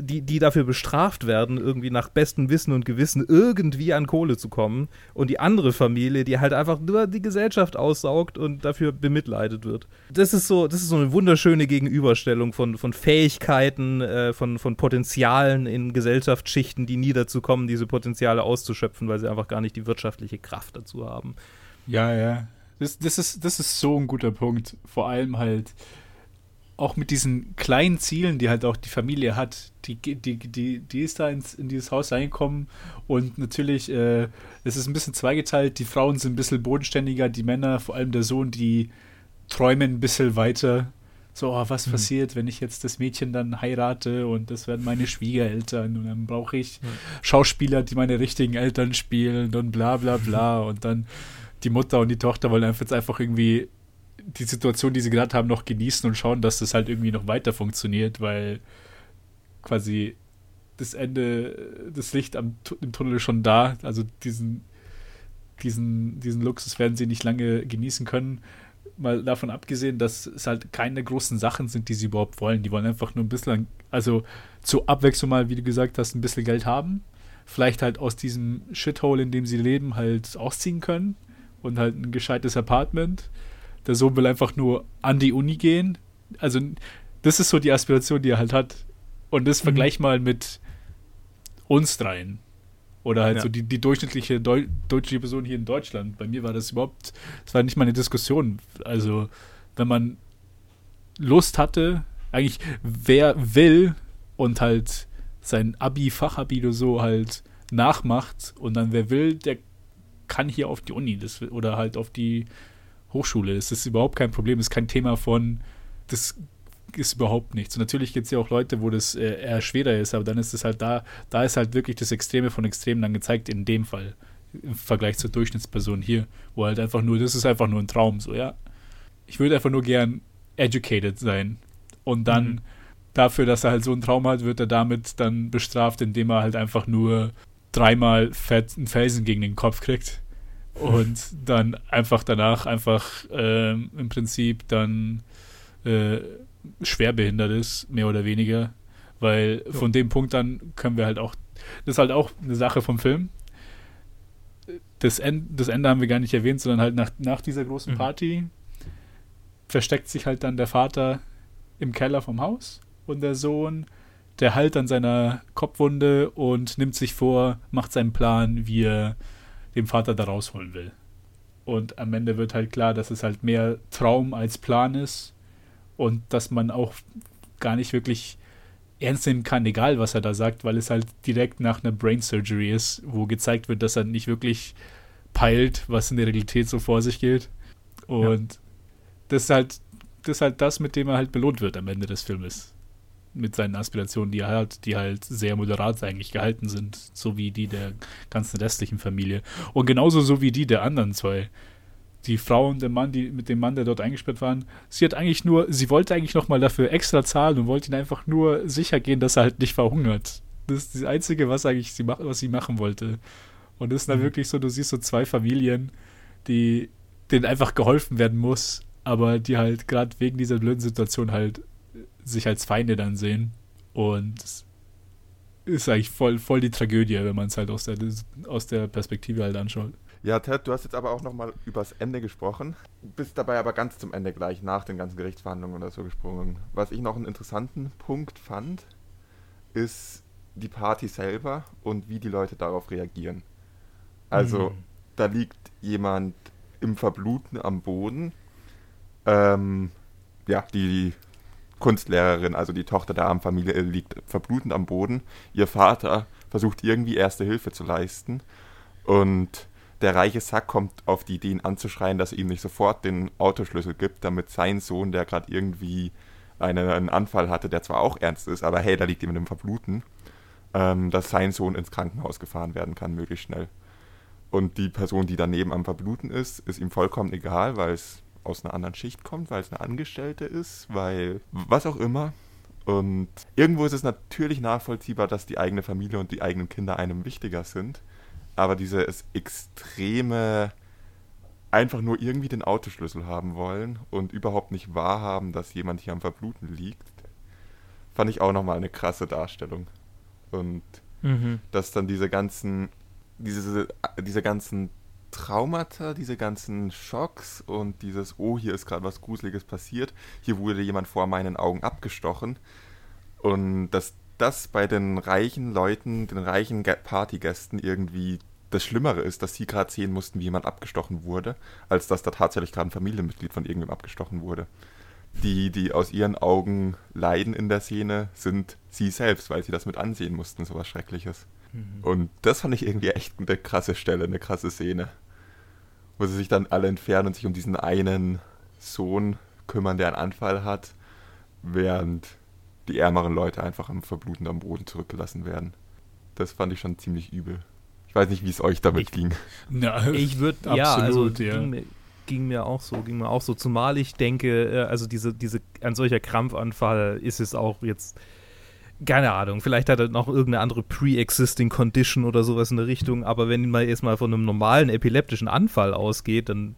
die, die dafür bestraft werden, irgendwie nach bestem Wissen und Gewissen irgendwie an Kohle zu kommen. Und die andere Familie, die halt einfach nur die Gesellschaft aussaugt und dafür bemitleidet wird. Das ist so, das ist so eine wunderschöne Gegenüberstellung von, von Fähigkeiten, äh, von, von Potenzialen in Gesellschaftsschichten, die nie dazu kommen, diese Potenziale auszuschöpfen, weil sie einfach gar nicht die wirtschaftliche Kraft dazu haben. Ja, ja. Das, das, ist, das ist so ein guter Punkt. Vor allem halt auch mit diesen kleinen Zielen, die halt auch die Familie hat, die, die, die, die ist da ins, in dieses Haus reingekommen und natürlich, äh, es ist ein bisschen zweigeteilt, die Frauen sind ein bisschen bodenständiger, die Männer, vor allem der Sohn, die träumen ein bisschen weiter. So, oh, was mhm. passiert, wenn ich jetzt das Mädchen dann heirate und das werden meine Schwiegereltern und dann brauche ich mhm. Schauspieler, die meine richtigen Eltern spielen und bla bla bla und dann die Mutter und die Tochter wollen einfach jetzt einfach irgendwie die Situation, die sie gerade haben, noch genießen und schauen, dass das halt irgendwie noch weiter funktioniert, weil quasi das Ende, das Licht am, im Tunnel ist schon da. Also diesen, diesen, diesen Luxus werden sie nicht lange genießen können. Mal davon abgesehen, dass es halt keine großen Sachen sind, die sie überhaupt wollen. Die wollen einfach nur ein bisschen, also zur Abwechslung mal, wie du gesagt hast, ein bisschen Geld haben. Vielleicht halt aus diesem Shithole, in dem sie leben, halt ausziehen können und halt ein gescheites Apartment der Sohn will einfach nur an die Uni gehen. Also, das ist so die Aspiration, die er halt hat. Und das mhm. vergleich mal mit uns dreien. Oder halt Ja. so die, die durchschnittliche Deu deutsche Person hier in Deutschland. Bei mir war das überhaupt, das war nicht mal eine Diskussion. Also, wenn man Lust hatte, eigentlich wer will und halt sein Abi, Fachabi oder so halt nachmacht und dann wer will, der kann hier auf die Uni das, oder halt auf die Hochschule. Das ist überhaupt kein Problem, das ist kein Thema von, das ist überhaupt nichts. Und natürlich gibt es ja auch Leute, wo das äh, eher schwerer ist, aber dann ist es halt da, da ist halt wirklich das Extreme von Extremen dann gezeigt, in dem Fall. Im Vergleich zur Durchschnittsperson hier, wo halt einfach nur, das ist einfach nur ein Traum, so, ja. Ich würde einfach nur gern educated sein. Und dann Mhm. dafür, dass er halt so einen Traum hat, wird er damit dann bestraft, indem er halt einfach nur dreimal fett einen Felsen gegen den Kopf kriegt und dann einfach danach einfach ähm, im Prinzip dann äh, schwerbehindert ist, mehr oder weniger. Weil von dem Punkt an können wir halt auch, das ist halt auch eine Sache vom Film. Das, End, das Ende haben wir gar nicht erwähnt, sondern halt nach, nach dieser großen Mhm. Party versteckt sich halt dann der Vater im Keller vom Haus und der Sohn, der heilt an seiner Kopfwunde und nimmt sich vor, macht seinen Plan, wie er den Vater da rausholen will. Und am Ende wird halt klar, dass es halt mehr Traum als Plan ist und dass man auch gar nicht wirklich ernst nehmen kann, egal was er da sagt, weil es halt direkt nach einer Brain Surgery ist, wo gezeigt wird, dass er nicht wirklich peilt, was in der Realität so vor sich geht. Und das ist halt das ist halt das, mit dem er halt belohnt wird am Ende des Filmes. Mit seinen Aspirationen, die er hat, die halt sehr moderat eigentlich gehalten sind, so wie die der ganzen restlichen Familie. Und genauso so wie die der anderen zwei. Die Frau und der Mann, die mit dem Mann, der dort eingesperrt waren, sie hat eigentlich nur, sie wollte eigentlich nochmal dafür extra zahlen und wollte ihn einfach nur sicher gehen, dass er halt nicht verhungert. Das ist das Einzige, was eigentlich sie, mach, was sie machen wollte. Und das ist dann Mhm. wirklich so, du siehst so zwei Familien, die denen einfach geholfen werden muss, aber die halt gerade wegen dieser blöden Situation halt sich als Feinde dann sehen. Und es ist eigentlich voll, voll die Tragödie, wenn man es halt aus der, aus der Perspektive halt anschaut. Ja, Ted, du hast jetzt aber auch nochmal übers Ende gesprochen, bist dabei aber ganz zum Ende gleich nach den ganzen Gerichtsverhandlungen oder so gesprungen. Was ich noch einen interessanten Punkt fand, ist die Party selber und wie die Leute darauf reagieren. Also, Mhm. da liegt jemand im Verbluten am Boden. Ähm, ja, die Kunstlehrerin, also die Tochter der armen Familie, liegt verblutend am Boden. Ihr Vater versucht irgendwie erste Hilfe zu leisten. Und der reiche Sack kommt auf die Idee, ihn anzuschreien, dass er ihm nicht sofort den Autoschlüssel gibt, damit sein Sohn, der gerade irgendwie eine, einen Anfall hatte, der zwar auch ernst ist, aber hey, da liegt jemand im Verbluten, ähm, dass sein Sohn ins Krankenhaus gefahren werden kann, möglichst schnell. Und die Person, die daneben am Verbluten ist, ist ihm vollkommen egal, weil es aus einer anderen Schicht kommt, weil es eine Angestellte ist, weil was auch immer. Und irgendwo ist es natürlich nachvollziehbar, dass die eigene Familie und die eigenen Kinder einem wichtiger sind. Aber dieses extreme einfach nur irgendwie den Autoschlüssel haben wollen und überhaupt nicht wahrhaben, dass jemand hier am Verbluten liegt, fand ich auch nochmal eine krasse Darstellung. Und Mhm. dass dann diese ganzen, diese, diese ganzen Traumata, diese ganzen Schocks und dieses, oh, hier ist gerade was Gruseliges passiert, hier wurde jemand vor meinen Augen abgestochen. Und dass das bei den reichen Leuten, den reichen Gä- Partygästen irgendwie das Schlimmere ist, dass sie gerade sehen mussten, wie jemand abgestochen wurde, als dass da tatsächlich gerade ein Familienmitglied von irgendjemandem abgestochen wurde. Die, die aus ihren Augen leiden in der Szene, sind sie selbst, weil sie das mit ansehen mussten, sowas Schreckliches. Mhm. Und das fand ich irgendwie echt eine krasse Stelle, eine krasse Szene. Wo sie sich dann alle entfernen und sich um diesen einen Sohn kümmern, der einen Anfall hat, während die ärmeren Leute einfach am Verbluten am Boden zurückgelassen werden. Das fand ich schon ziemlich übel. Ich weiß nicht, wie es euch damit Ich- ging. Ja, Ich würde, ja, also Absolut, ja. Ging, mir, ging mir auch so, ging mir auch so. Zumal ich denke, äh, also diese, diese, ein solcher Krampfanfall ist es auch jetzt, keine Ahnung, vielleicht hat er noch irgendeine andere Pre-Existing Condition oder sowas in der Richtung, aber wenn man jetzt mal von einem normalen epileptischen Anfall ausgeht, dann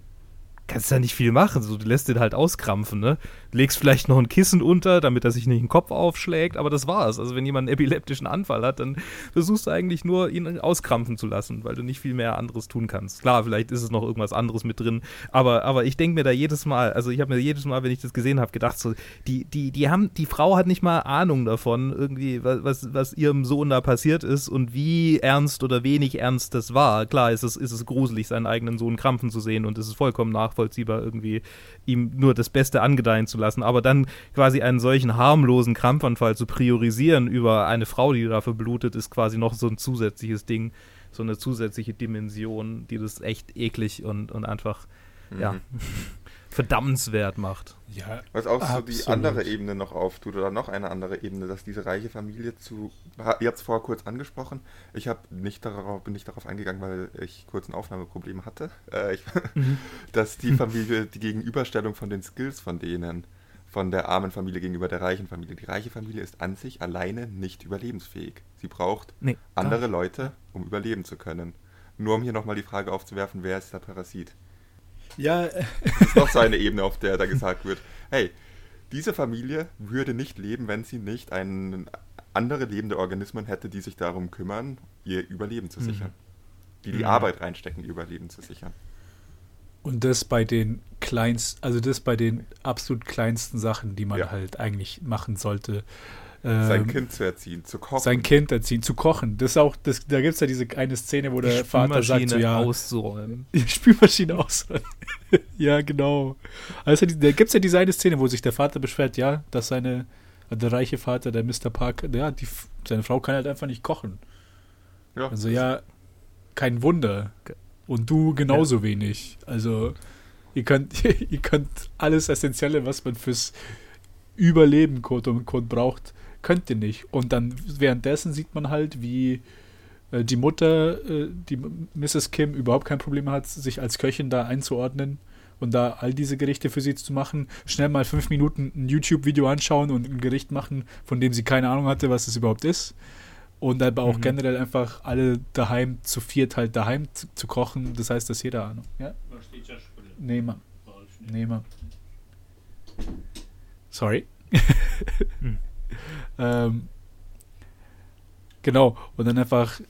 kannst ja nicht viel machen. So, du lässt den halt auskrampfen, ne? Legst vielleicht noch ein Kissen unter, damit er sich nicht den Kopf aufschlägt, aber das war's. Also wenn jemand einen epileptischen Anfall hat, dann versuchst du eigentlich nur, ihn auskrampfen zu lassen, weil du nicht viel mehr anderes tun kannst. Klar, vielleicht ist es noch irgendwas anderes mit drin, aber, aber ich denke mir da jedes Mal, also ich habe mir jedes Mal, wenn ich das gesehen habe, gedacht, so, die, die, die haben, die Frau hat nicht mal Ahnung davon, irgendwie, was, was ihrem Sohn da passiert ist und wie ernst oder wenig ernst das war. Klar ist es, ist es gruselig, seinen eigenen Sohn krampfen zu sehen und es ist vollkommen nachvollziehbar, irgendwie ihm nur das Beste angedeihen zu lassen. Aber dann quasi einen solchen harmlosen Krampfanfall zu priorisieren über eine Frau, die da verblutet, ist quasi noch so ein zusätzliches Ding, so eine zusätzliche Dimension, die das echt eklig und, und einfach, mhm. ja, verdammenswert macht. Ja, Was auch absolut. so die andere Ebene noch auftut oder noch eine andere Ebene, dass diese reiche Familie zu, ihr habt es vorher kurz angesprochen, ich habe nicht darauf, bin nicht darauf eingegangen, weil ich kurz ein Aufnahmeproblem hatte, äh, ich, mhm. dass die Familie, die Gegenüberstellung von den Skills von denen, von der armen Familie gegenüber der reichen Familie. Die reiche Familie ist an sich alleine nicht überlebensfähig. Sie braucht nee, andere Leute, um überleben zu können. Nur um hier nochmal die Frage aufzuwerfen, wer ist der Parasit? Ja. Das ist noch so eine Ebene, auf der da gesagt wird, hey, diese Familie würde nicht leben, wenn sie nicht einen, andere lebende Organismen hätte, die sich darum kümmern, ihr Überleben zu mhm. sichern. Die die mhm. Arbeit reinstecken, ihr Überleben zu sichern. Und das bei den kleinsten, also das bei den absolut kleinsten Sachen, die man ja. halt eigentlich machen sollte sein ähm, Kind zu erziehen, zu kochen. Sein Kind erziehen, zu kochen. Das ist auch, das, da gibt es ja diese eine Szene, wo der Vater sagt, so, ja, ausräumen. Die Spülmaschine ausräumen. ja, genau. Also da gibt es ja diese eine Szene, wo sich der Vater beschwert, ja, dass seine, der reiche Vater, der Mr. Park, ja, die, seine Frau kann halt einfach nicht kochen. Ja. Also ja, kein Wunder. Und du genauso ja. wenig. Also ihr könnt, ihr könnt alles Essentielle, was man fürs Überleben, quote unquote, braucht, könnt ihr nicht. Und dann währenddessen sieht man halt, wie äh, die Mutter, äh, die Mrs. Kim, überhaupt kein Problem hat, sich als Köchin da einzuordnen und da all diese Gerichte für sie zu machen. Schnell mal fünf Minuten ein YouTube-Video anschauen und ein Gericht machen, von dem sie keine Ahnung hatte, was es überhaupt ist. Und aber auch mhm. generell einfach alle daheim zu viert halt daheim zu, zu kochen. Das heißt, dass jeder Ahnung. Ja? Nee, Mann. Sorry. hm. Ähm, genau, und dann einfach,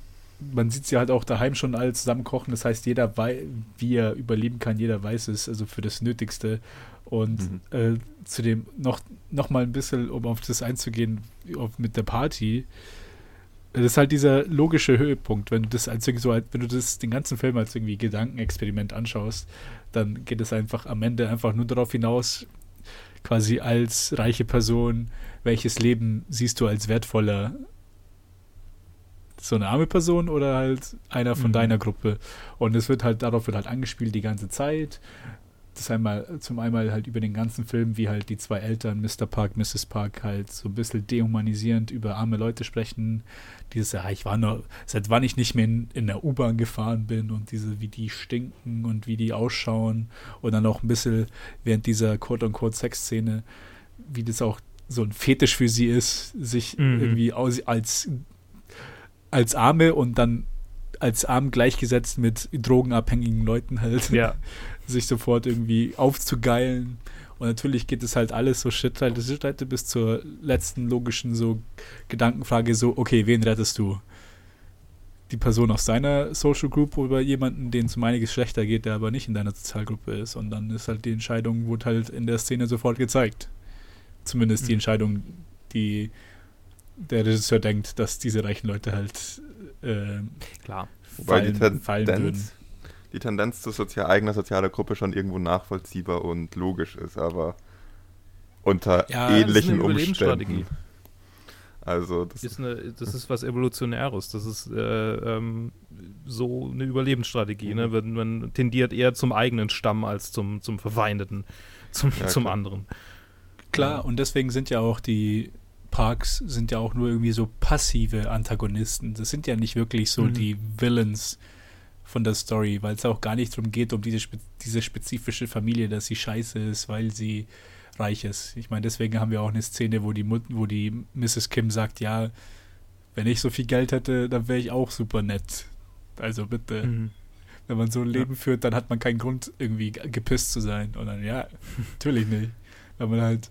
man sieht sie halt auch daheim schon alle zusammen kochen, das heißt, jeder weiß, wie er überleben kann, jeder weiß es, also für das Nötigste. Und mhm. äh, zu dem noch, noch mal ein bisschen, um auf das einzugehen, auf, mit der Party, das ist halt dieser logische Höhepunkt. Wenn du das als so, wenn du das den ganzen Film als irgendwie Gedankenexperiment anschaust, dann geht es einfach am Ende einfach nur darauf hinaus, quasi als reiche Person, welches Leben siehst du als wertvoller? So eine arme Person oder halt einer von mhm. deiner Gruppe? Und es wird halt, darauf wird halt angespielt die ganze Zeit. Das einmal, zum einmal halt über den ganzen Film, wie halt die zwei Eltern, Mr. Park, Mrs. Park, halt so ein bisschen dehumanisierend über arme Leute sprechen. Dieses, ja, ich war nur, seit wann ich nicht mehr in, in der U-Bahn gefahren bin und diese, wie die stinken und wie die ausschauen. Und dann auch ein bisschen während dieser quote-unquote Sexszene, wie das auch so ein Fetisch für sie ist, sich mhm. irgendwie aus, als, als Arme und dann als arm gleichgesetzt mit drogenabhängigen Leuten halt, ja. sich sofort irgendwie aufzugeilen. Und natürlich geht es halt alles so Schrittweite, Schrittweite bis zur letzten logischen so Gedankenfrage so, okay, wen rettest du? Die Person aus seiner Social Group oder jemanden, den es um einiges schlechter geht, der aber nicht in deiner Sozialgruppe ist. Und dann ist halt die Entscheidung, wurde halt in der Szene sofort gezeigt zumindest die mhm. Entscheidung, die der Regisseur denkt, dass diese reichen Leute halt äh, Klar. Fallen, die Tendenz, fallen würden. Die Tendenz zu sozial, eigener sozialer Gruppe schon irgendwo nachvollziehbar und logisch ist, aber unter ja, ähnlichen Umständen. Also das ist, eine, das ist was Evolutionäres. Das ist äh, ähm, so eine Überlebensstrategie. Ne? Mhm. Man, man, tendiert eher zum eigenen Stamm als zum, zum Verfeindeten, zum, ja, zum anderen. Klar, und deswegen sind ja auch die Parks sind ja auch nur irgendwie so passive Antagonisten. Das sind ja nicht wirklich so mhm. die Villains von der Story, weil es auch gar nicht darum geht, um diese, spe diese spezifische Familie, dass sie scheiße ist, weil sie reich ist. Ich meine, deswegen haben wir auch eine Szene, wo die, Mut wo die Mrs. Kim sagt, ja, wenn ich so viel Geld hätte, dann wäre ich auch super nett. Also bitte. Mhm. Wenn man so ein Leben führt, dann hat man keinen Grund, irgendwie gepisst zu sein. Und dann, ja, natürlich nicht. Weil man halt,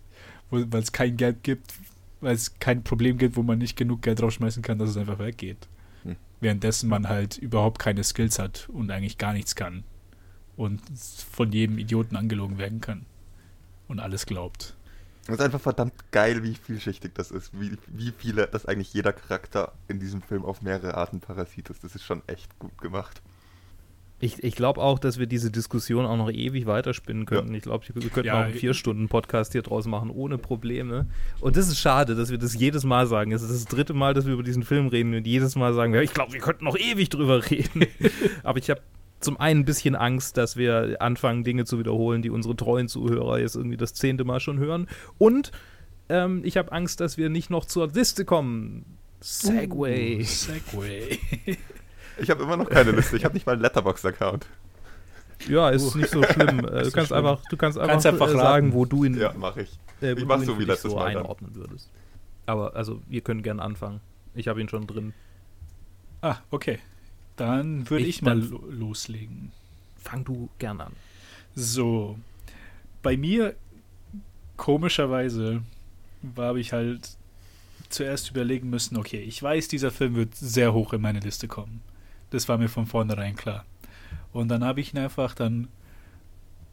weil es kein Geld gibt, weil es kein Problem gibt, wo man nicht genug Geld draufschmeißen kann, dass es einfach weggeht. Hm. Währenddessen man halt überhaupt keine Skills hat und eigentlich gar nichts kann. Und von jedem Idioten angelogen werden kann. Und alles glaubt. Es ist einfach verdammt geil, wie vielschichtig das ist. Wie, wie viele, dass eigentlich jeder Charakter in diesem Film auf mehrere Arten Parasit ist. Das ist schon echt gut gemacht. Ich, ich glaube auch, dass wir diese Diskussion auch noch ewig weiterspinnen könnten. Ja. Ich glaube, wir könnten ja, auch einen Vier-Stunden-Podcast hier draus machen, ohne Probleme. Und das ist schade, dass wir das jedes Mal sagen. Es ist das dritte Mal, dass wir über diesen Film reden und jedes Mal sagen wir, ich glaube, wir könnten noch ewig drüber reden. Aber ich habe zum einen ein bisschen Angst, dass wir anfangen, Dinge zu wiederholen, die unsere treuen Zuhörer jetzt irgendwie das zehnte Mal schon hören. Und ähm, ich habe Angst, dass wir nicht noch zur Liste kommen. Segway. Uh, Segway. ich habe immer noch keine Liste. Ich habe nicht mal einen Letterbox-Account. Ja, ist uh. nicht so schlimm. Äh, du, kannst schlimm. Einfach, du kannst einfach, kannst einfach äh, sagen, wo du ihn, ja, mach ich. Äh, ich mach so wie letztes so Mal einordnen dann. würdest. Aber also, wir können gerne anfangen. Ich habe ihn schon drin. Ah, okay. Dann würde ich, ich, mal lo loslegen. Fang du gern an. So, bei mir komischerweise habe ich halt zuerst überlegen müssen, okay, ich weiß, dieser Film wird sehr hoch in meine Liste kommen. Das war mir von vornherein klar. Und dann habe ich ihn einfach dann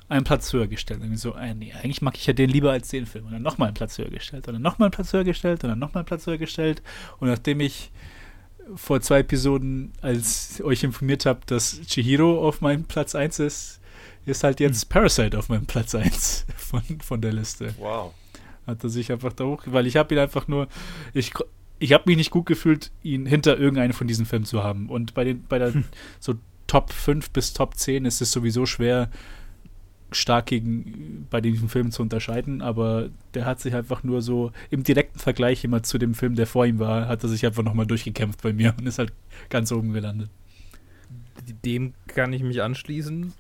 einen Platz höher gestellt. Und so, äh, nee, eigentlich mag ich ja den lieber als den Film. Und dann nochmal einen Platz höher gestellt. Und dann nochmal einen Platz höher gestellt. Und dann nochmal einen Platz höher gestellt. Und nachdem ich vor zwei Episoden, als ich euch informiert habe, dass Chihiro auf meinem Platz 1 ist, ist halt jetzt hm. Parasite auf meinem Platz 1 von, von der Liste. Wow. Hat er sich einfach da hoch, weil ich habe ihn einfach nur, ich, ich habe mich nicht gut gefühlt, ihn hinter irgendeinen von diesen Filmen zu haben. Und bei den, bei der hm. so Top 5 bis Top 10 ist es sowieso schwer, stark gegen bei diesem Film zu unterscheiden, aber der hat sich einfach nur so im direkten Vergleich immer zu dem Film, der vor ihm war, hat er sich einfach nochmal durchgekämpft bei mir und ist halt ganz oben gelandet. Dem kann ich mich anschließen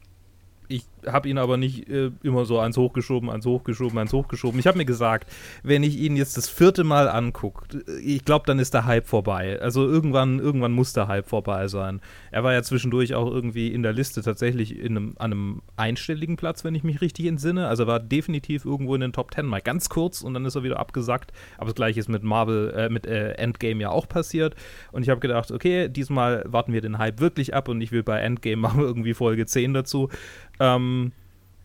ich habe ihn aber nicht äh, immer so ans Hochgeschoben, ans Hochgeschoben, ans Hochgeschoben. Ich habe mir gesagt, wenn ich ihn jetzt das vierte Mal angucke, ich glaube, dann ist der Hype vorbei. Also irgendwann, irgendwann muss der Hype vorbei sein. Er war ja zwischendurch auch irgendwie in der Liste tatsächlich in einem, an einem einstelligen Platz, wenn ich mich richtig entsinne. Also er war definitiv irgendwo in den Top Ten mal ganz kurz und dann ist er wieder abgesackt. Aber das gleiche ist mit Marvel, äh, mit äh, Endgame ja auch passiert. Und ich habe gedacht, okay, diesmal warten wir den Hype wirklich ab und ich will bei Endgame machen irgendwie Folge 10 dazu. Ähm,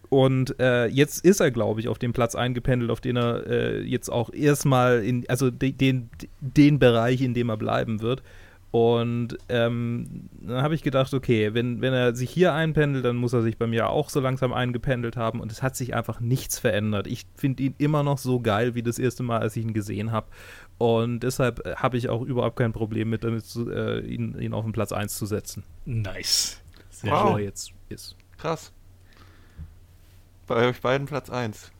und äh, jetzt ist er, glaube ich, auf dem Platz eingependelt, auf den er äh, jetzt auch erstmal in, also de, den, den Bereich, in dem er bleiben wird. Und ähm, dann habe ich gedacht, okay, wenn, wenn er sich hier einpendelt, dann muss er sich bei mir auch so langsam eingependelt haben. Und es hat sich einfach nichts verändert. Ich finde ihn immer noch so geil wie das erste Mal, als ich ihn gesehen habe. Und deshalb äh, habe ich auch überhaupt kein Problem mit, damit zu, äh, ihn, ihn auf den Platz 1 zu setzen. Nice. Sehr wow. jetzt ist. Krass. Bei euch beiden Platz 1.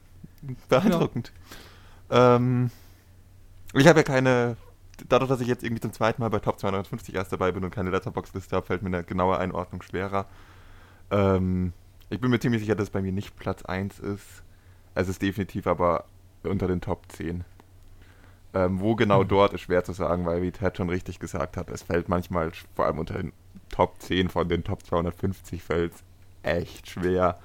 Beeindruckend. Ja. Ähm, ich habe ja keine. Dadurch, dass ich jetzt irgendwie zum zweiten Mal bei Top 250 erst dabei bin und keine Letterbox-Liste habe, fällt mir eine genaue Einordnung schwerer. Ähm, ich bin mir ziemlich sicher, dass es bei mir nicht Platz 1 ist. Es ist definitiv aber unter den Top 10. Ähm, wo genau mhm. dort ist schwer zu sagen, weil, wie Ted schon richtig gesagt hat, es fällt manchmal, vor allem unter den Top 10 von den Top 250 fällt echt schwer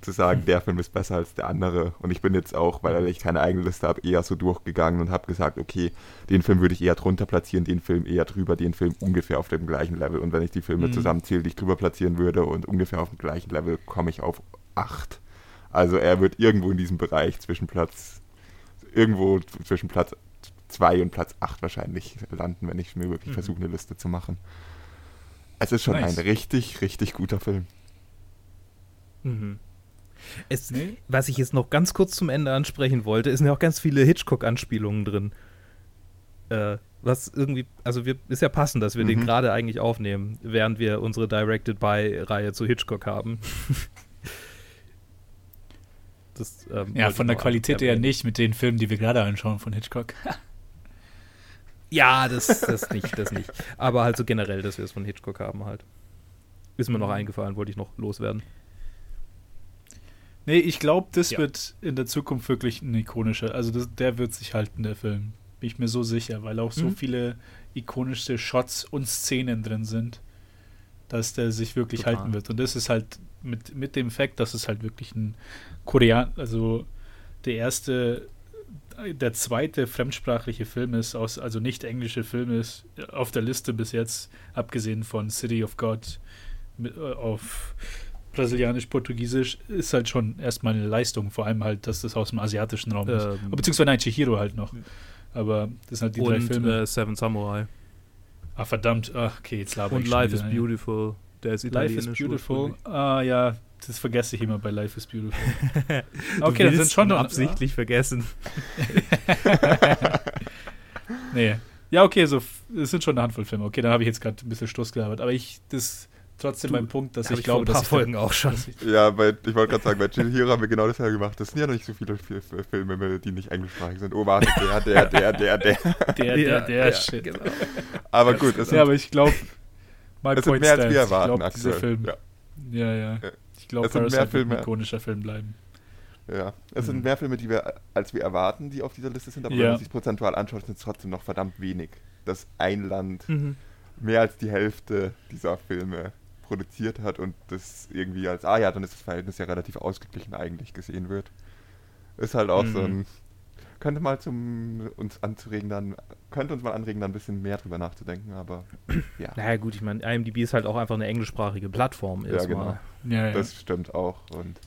zu sagen, der Film ist besser als der andere. Und ich bin jetzt auch, weil ich keine eigene Liste habe, eher so durchgegangen und habe gesagt, okay, den Film würde ich eher drunter platzieren, den Film eher drüber, den Film ungefähr auf dem gleichen Level. Und wenn ich die Filme mhm. zusammenzähle, die ich drüber platzieren würde und ungefähr auf dem gleichen Level, komme ich auf 8. Also er wird irgendwo in diesem Bereich zwischen Platz, irgendwo zwischen Platz 2 und Platz 8 wahrscheinlich landen, wenn ich mir wirklich mhm. versuche, eine Liste zu machen. Es ist schon nice. ein richtig, richtig guter Film. Mhm. Es, nee. Was ich jetzt noch ganz kurz zum Ende ansprechen wollte, ist ja auch ganz viele Hitchcock-Anspielungen drin. Äh, was irgendwie, also wir, ist ja passend, dass wir mhm. den gerade eigentlich aufnehmen, während wir unsere Directed-by-Reihe zu Hitchcock haben. das, ähm, ja, von der Qualität her nicht mit den Filmen, die wir gerade anschauen von Hitchcock. ja, das, das nicht, das nicht. Aber halt so generell, dass wir es von Hitchcock haben halt. Ist mir noch mhm. eingefallen, wollte ich noch loswerden. Nee, ich glaube, das ja. wird in der Zukunft wirklich ein ikonischer. Also das, der wird sich halten, der Film. Bin ich mir so sicher, weil auch so mhm. viele ikonische Shots und Szenen drin sind. dass der sich wirklich Total. halten wird. Und das ist halt mit, mit dem Fakt, dass es halt wirklich ein Korean, also der erste, der zweite fremdsprachliche Film ist, aus, also nicht englische Film ist, auf der Liste bis jetzt, abgesehen von City of God äh, auf Brasilianisch-Portugiesisch, ist halt schon erstmal eine Leistung, vor allem halt, dass das aus dem asiatischen Raum ist. Ähm, Beziehungsweise nein, Chihiro halt noch. Aber das sind halt die drei und Filme. äh, Seven Samurai. ah, verdammt. Ach, okay, jetzt laber Und ich Life is. Beautiful. Der ist Life is Beautiful. Ah, ja, das vergesse ich immer bei Life is Beautiful. Okay, das sind schon noch- absichtlich vergessen. nee. Ja, okay, so, es sind schon eine Handvoll Filme. Okay, dann habe ich jetzt gerade ein bisschen Stoß gelabert. Aber ich, das ist trotzdem Du, mein Punkt, dass Hab ich glaube, vor ein paar dass ich Folgen auch schon. ich- Ja, bei, ich wollte gerade sagen, bei Chihiro haben wir genau dasselbe gemacht. Das sind ja noch nicht so viele Fi- Fi- Filme, die nicht englischsprachig sind. Oh, warte, der, der, der, der, der. Der, der, der, ja, shit. Genau. Aber gut, es sind, Ja, aber ich glaube, my es sind point mehr als wir stands. erwarten Ich glaube, dieser aktuell. Film. Ja, Ja, ja. Ich glaube, Es sind mehr Parasite wird Filme. ein ikonischer Film bleiben. ja. Es sind Mhm. mehr Filme, die wir, als wir erwarten, die auf dieser Liste sind. Aber Ja. wenn man sich prozentual anschaut, sind es trotzdem noch verdammt wenig. Dass ein Land Mhm. mehr als die Hälfte dieser Filme produziert hat und das irgendwie als, ah ja, dann ist das Verhältnis ja relativ ausgeglichen eigentlich gesehen wird. Ist halt auch so Mhm. ein, könnte mal zum, uns anzuregen dann, könnte uns mal anregen, dann ein bisschen mehr drüber nachzudenken, aber ja, Naja, gut, ich meine, IMDb ist halt auch einfach eine englischsprachige Plattform. Ja, genau. Ja, ja. das stimmt auch und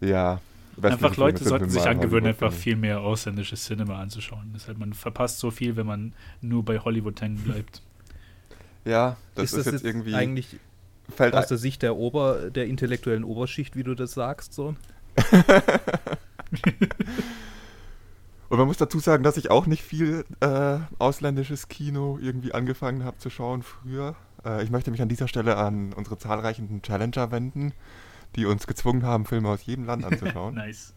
ja. einfach Leute sollten sich angewöhnen, einfach viel mehr ausländisches Cinema anzuschauen. Das halt, man verpasst so viel, wenn man nur bei Hollywood hängen bleibt. Ja, das ist, das jetzt irgendwie, eigentlich fällt aus der Sicht der Ober, der intellektuellen Oberschicht, wie du das sagst, so? Und man muss dazu sagen, dass ich auch nicht viel äh, ausländisches Kino irgendwie angefangen habe zu schauen früher. Äh, ich möchte mich an dieser Stelle an unsere zahlreichen Challenger wenden, die uns gezwungen haben, Filme aus jedem Land anzuschauen nice.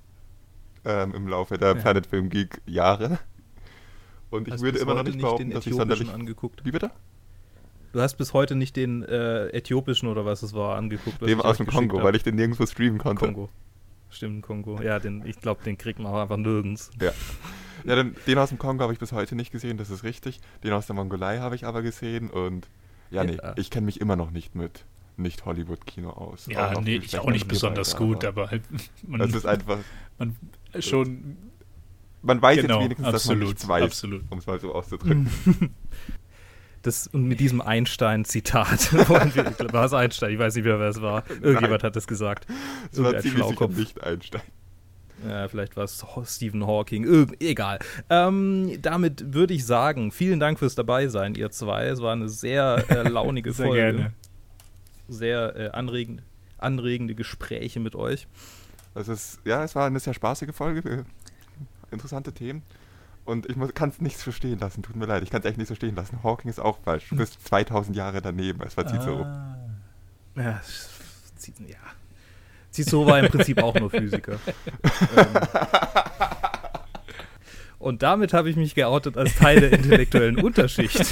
ähm, im Laufe der Ja. Planet Film Geek Jahre. Und ich Hast würde immer noch nicht behaupten, dass ich sonderlich... angeguckt. Wie bitte? Du hast bis heute nicht den äh, äthiopischen oder was es war angeguckt. Dem aus dem Kongo, hab. weil ich den nirgendwo streamen konnte. Kongo. Stimmt, Kongo. Ja, den, ich glaube, den kriegt man auch einfach nirgends. Ja, den, den aus dem Kongo habe ich bis heute nicht gesehen, das ist richtig. Den aus der Mongolei habe ich aber gesehen und ja, nee, Ja. ich kenne mich immer noch nicht mit nicht-Hollywood-Kino aus. Ja, noch nee, ich auch nicht besonders beide, gut, aber halt man, Das ist einfach, man schon man weiß genau, jetzt wenigstens, dass man absolut, nichts weiß, absolut. um es mal so auszudrücken. Das, und mit diesem Einstein-Zitat. war es Einstein? Ich weiß nicht mehr, wer es war. Irgendjemand hat das gesagt. Das war ziemlich sicher nicht Einstein. Ja, vielleicht war es Stephen Hawking. Irgend, egal. Ähm, damit würde ich sagen, vielen Dank fürs Dabeisein, ihr zwei. Es war eine sehr äh, launige Sehr Folge. gerne. Sehr äh, anregend, anregende Gespräche mit euch. Das ist, ja, es war eine sehr spaßige Folge, interessante Themen. Und ich kann es nicht so stehen lassen, tut mir leid, ich kann es echt nicht so stehen lassen. Hawking ist auch falsch. Du bist 2000 Jahre daneben, es war Cicero. Ah. Ja, Zi- ja. Cicero war im Prinzip auch nur Physiker. ähm, und damit habe ich mich geoutet als Teil der intellektuellen Unterschicht.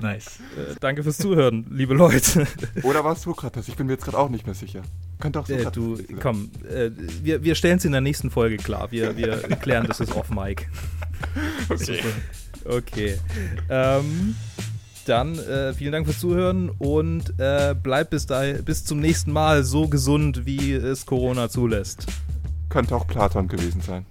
Nice. Äh, danke fürs Zuhören, liebe Leute. Oder war es Sokrates? Ich bin mir jetzt gerade auch nicht mehr sicher. Könnte auch Äh, Sokrates du, komm, äh, wir, wir stellen es in der nächsten Folge klar. Wir, wir klären das ist off Mike. Okay. Okay. Ähm, dann äh, vielen Dank fürs Zuhören und äh, bleibt bis, bis zum nächsten Mal so gesund, wie es Corona zulässt. Könnte auch Platon gewesen sein.